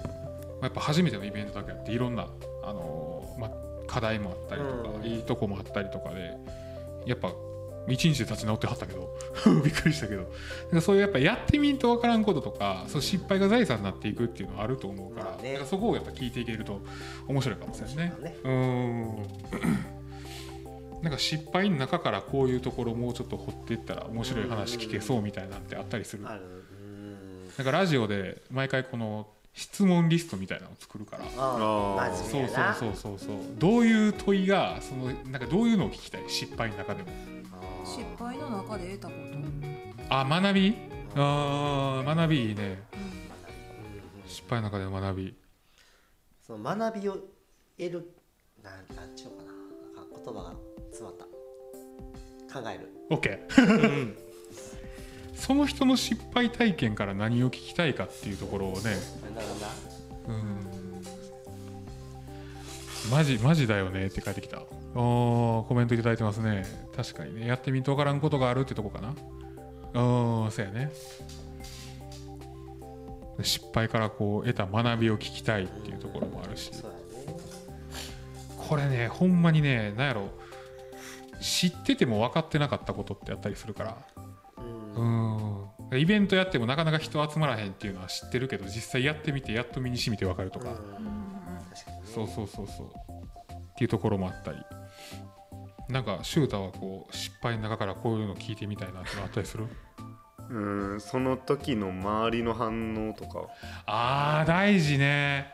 あやっぱ初めてのイベントだけあっていろんな、あのまあ、課題もあったりとか、うん。いいとこもあったりとかでやっぱ一日で立ち直ってはったけど びっくりしたけど。かそういうやっぱやってみんと分からんこととかそう失敗が財産になっていくっていうのはあると思うから,、まあね。だからそこをやっぱ聞いていけると面白いかもしれないね。ね。うーん。なんか失敗の中からこういうところをもうちょっと掘っていったら面白い話聞けそうみたいなんてあったりする。なんかラジオで毎回この質問リストみたいなのを作るから。そうそうそうそうそう。どういう問いがそのなんかどういうのを聞きたい？失敗の中でも。失敗の中で得たこと、あ学び？あー学びいいね。うん。うん失敗の中での学び。その学びを得るなんなんちゅうかな。なんか言葉が詰まった。考える。OK その人の失敗体験から何を聞きたいかっていうところをね。うん。マジマジだよねって書いてきた。おーコメントいただいてますね。確かにね。やってみんと分からんことがあるってとこかな。ああそうやね。失敗からこう得た学びを聞きたいっていうところもあるし。これねほんまにねなんやろ。知ってても分かってなかったことってあったりするからうん。うんイベントやってもなかなか人集まらへんっていうのは知ってるけど実際やってみてやっと身に染みて分かるとか、そうそうそうそう。っていうところもあったり。なんかシュータはこう失敗の中からこういうの聞いてみたいなってのあったりする？うん。その時の周りの反応とかあー大事ね。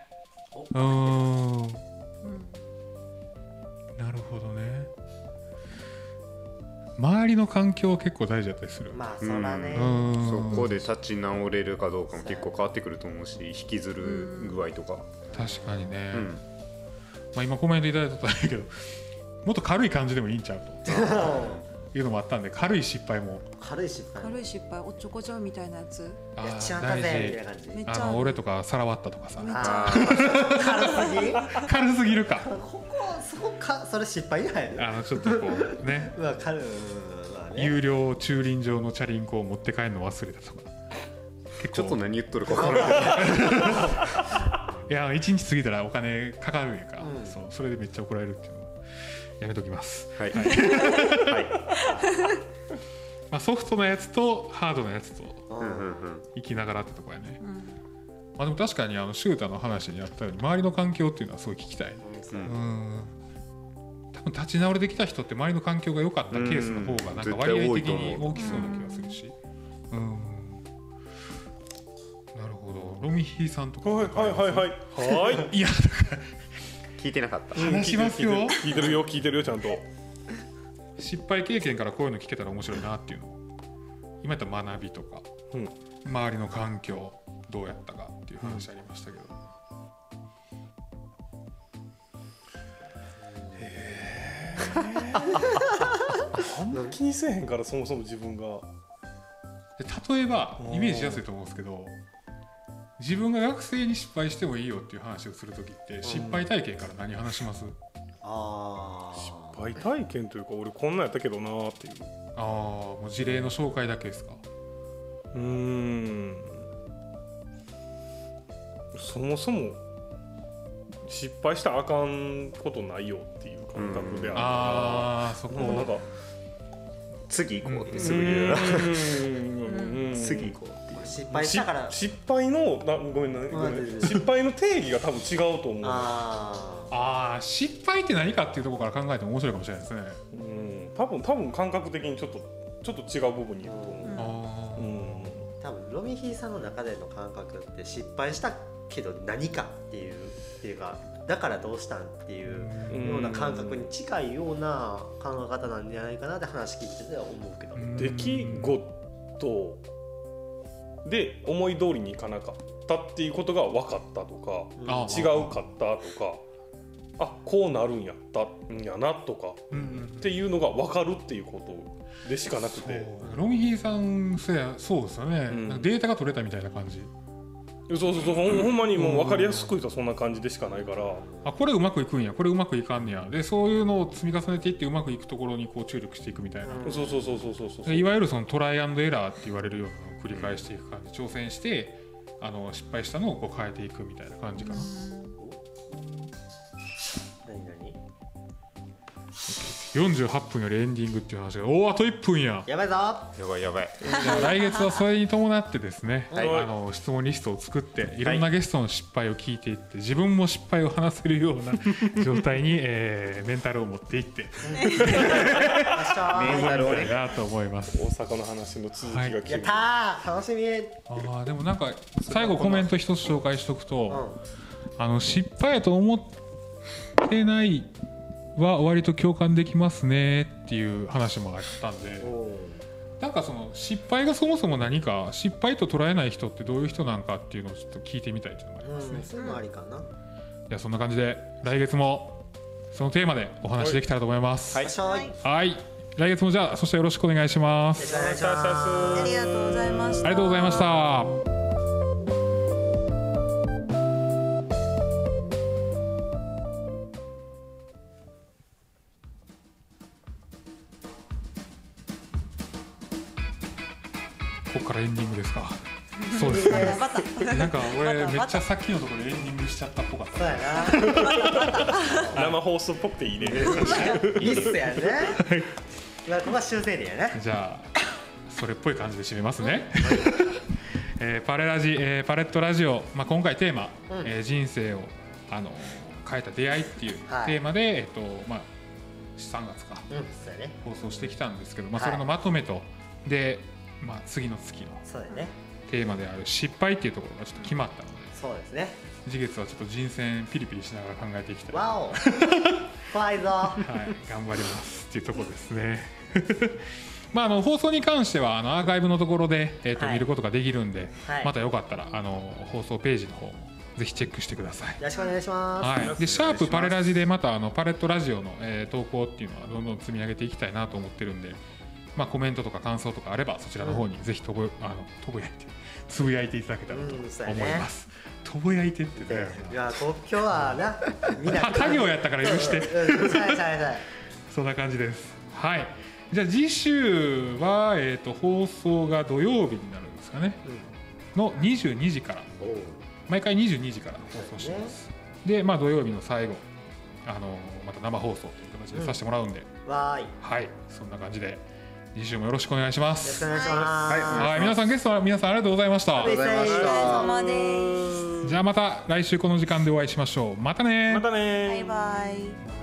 うーん。うん。なるほどね周りの環境結構大事だったりする。まあそらね。うん。そこで立ち直れるかどうかも結構変わってくると思うし引きずる具合とか。確かにね、うん。まあ、今コメントいただいたとあれけどもっと軽い感じでもいいんちゃうと いうのもあったんで軽い失敗も。軽い失敗。軽い失敗おっちょこちょみたいなやつ。やっちまったぜみたいな感じ。めっちゃあの俺とかさらわったとかさ。軽すぎ軽すぎるか。ここそこかそれ失敗じゃないの？あのちょっとこうね。まあね。有料駐輪場のチャリンコを持って帰るの忘れたとか。結ちょっと何言っとるか分からない いや一日過ぎたらお金かかるんやから、うん。そうそれでめっちゃ怒られるっていうのをやめときます、はい、まあ、ソフトなやつとハードなやつと生きながらってとこやね、うんまあ、でも確かにあのシューターの話にあったように周りの環境っていうのはすごい聞きたい。ううん。多分立ち直りできた人って周りの環境が良かったケースの方がなんか割合的に大きそうな気がするし。うん。なるほど。ロミヒーさんとか。はいはいはいはい。はい いや聞いてなかった。話しますよ。聞いてる聞いてるよ聞いてるよちゃんと。失敗経験からこういうの聞けたら面白いなっていうの。を今やったら学びとか、うん。周りの環境どうやったかっていう話ありましたけど、あんま気にせえへんからそもそも自分が。で例えばイメージしやすいと思うんですけど自分が学生に失敗してもいいよっていう話をする時って失敗体験から何話します、ああ失敗体験というか俺こんなんやったけどなーっていう。ああもう事例の紹介だけですか？うーん。そもそも失敗したらあかんことないよっていう感覚であるああそこ。からなんか次行こうってすぐ言うな。うん。次行こう失敗したから。し失敗のなごめんなごめん。失敗の定義が多分違うと思う。あああ失敗って何かっていうところから考えても面白いかもしれないですね。うん。多分多分感覚的にちょっとちょっと違う部分にいると思う。あうん。あ多分ロミヒーさんの中での感覚って失敗したけど何かっていうっていうかだからどうしたんっていうような感覚に近いような考え方なんじゃないかなって話聞いてて思うけど、ー出来事で思い通りにいかなかったっていうことが分かったとかあ違うかったとかあこうなるんやったんやなとかっていうのが分かるっていうことでしかなくて。ロミヒーさんそうやそうですよね、データが取れたみたいな感じそうそうそうほんほんまにもう分かりやすく言うとそんな感じでしかないから。あこれうまくいくんや。これうまくいかんねや。でそういうのを積み重ねていってうまくいくところにこう注力していくみたいな、そうそうそうそうそうそうでいわゆるそのトライアンドエラーって言われるようなのを繰り返していく感じ。挑戦してあの失敗したのをこう変えていくみたいな感じかな、何何？48分よりエンディングっていう話がおおあと1分や。やばいぞ。やばいやばい。来月はそれに伴ってですね、はい。あの質問リストを作ってい。ろんなゲストの失敗を聞いていって自分も失敗を話せるような 状態に、えーメンタルを持っていってメンタルをねなと思います。大阪の話の続きが気やっになたー。楽しみ。あーでもなんか最後コメント一つ紹介しとくうと、ん。あの失敗やと思ってないは割と共感できますねっていう話もあったんでおなんかその失敗がそもそも何か失敗と捉えない人ってどういう人なんかっていうのをちょっと聞いてみたいっていうのがありますねうん、。それもありかな。じゃあそんな感じで来月もそのテーマでお話できたらと思います。はい。はい。はい、来月もじゃあそしてよろしくお願いします。お願いします。ありがとうございましたありがとうございました。ここからエンディングですか？そうですね。なんか俺めっちゃさっきのところでエンディングしちゃったっぽかった。そうやな。生放送っぽくていいねいいっすやね。まあここは修正でやね。じゃあそれっぽい感じで締めますね。えーパレラジ、えーパレットラジオ、まあ、今回テーマ、うんえー人生をあの変えた出会いっていうはいテーマで、えっとまあ、3月かうん、そうやね。放送してきたんですけど、まあ、はいそれのまとめと、で、まあ、次の月の。テーマである失敗っていうところがちょっと決まったのでそうですね。次月はちょっと人選ピリピリしながら考えていきたい、はわお。怖いぞ。い、頑張りますっていうところですね。まあ、あの放送に関してはあのアーカイブのところで、えーとはい見ることができるんで、はいまたよかったらあの放送ページの方もぜひチェックしてください。よろしくお願いします。はい、でシャープパレラジでまたあのパレットラジオの、えー投稿っていうのはどんどん積み上げていきたいなと思ってるんで、まあ、コメントとか感想とかあればそちらの方にぜひとぼ、あのとぼやいてつぶやいていただけたらと思います。とぼやいてってでね。いや、こ今日はな、みんな。あ家業やったから許して。うん、そんな感じです。はい。じゃあ次週は、えー、と放送が土曜日になるんですかね。の22時から。毎回22時から放送します。で、まあ、土曜日の最後あのまた生放送という形でさせてもらうんで、わーい。よはい、そんな感じで次週もよろしくお願いしまろしくす。お願いします。はい、皆さんゲストは皆さんありがとうございました。お疲れ様でしお疲れた様ですじゃあまた来週この時間でお会いしましょう。またねまたねーバイバイ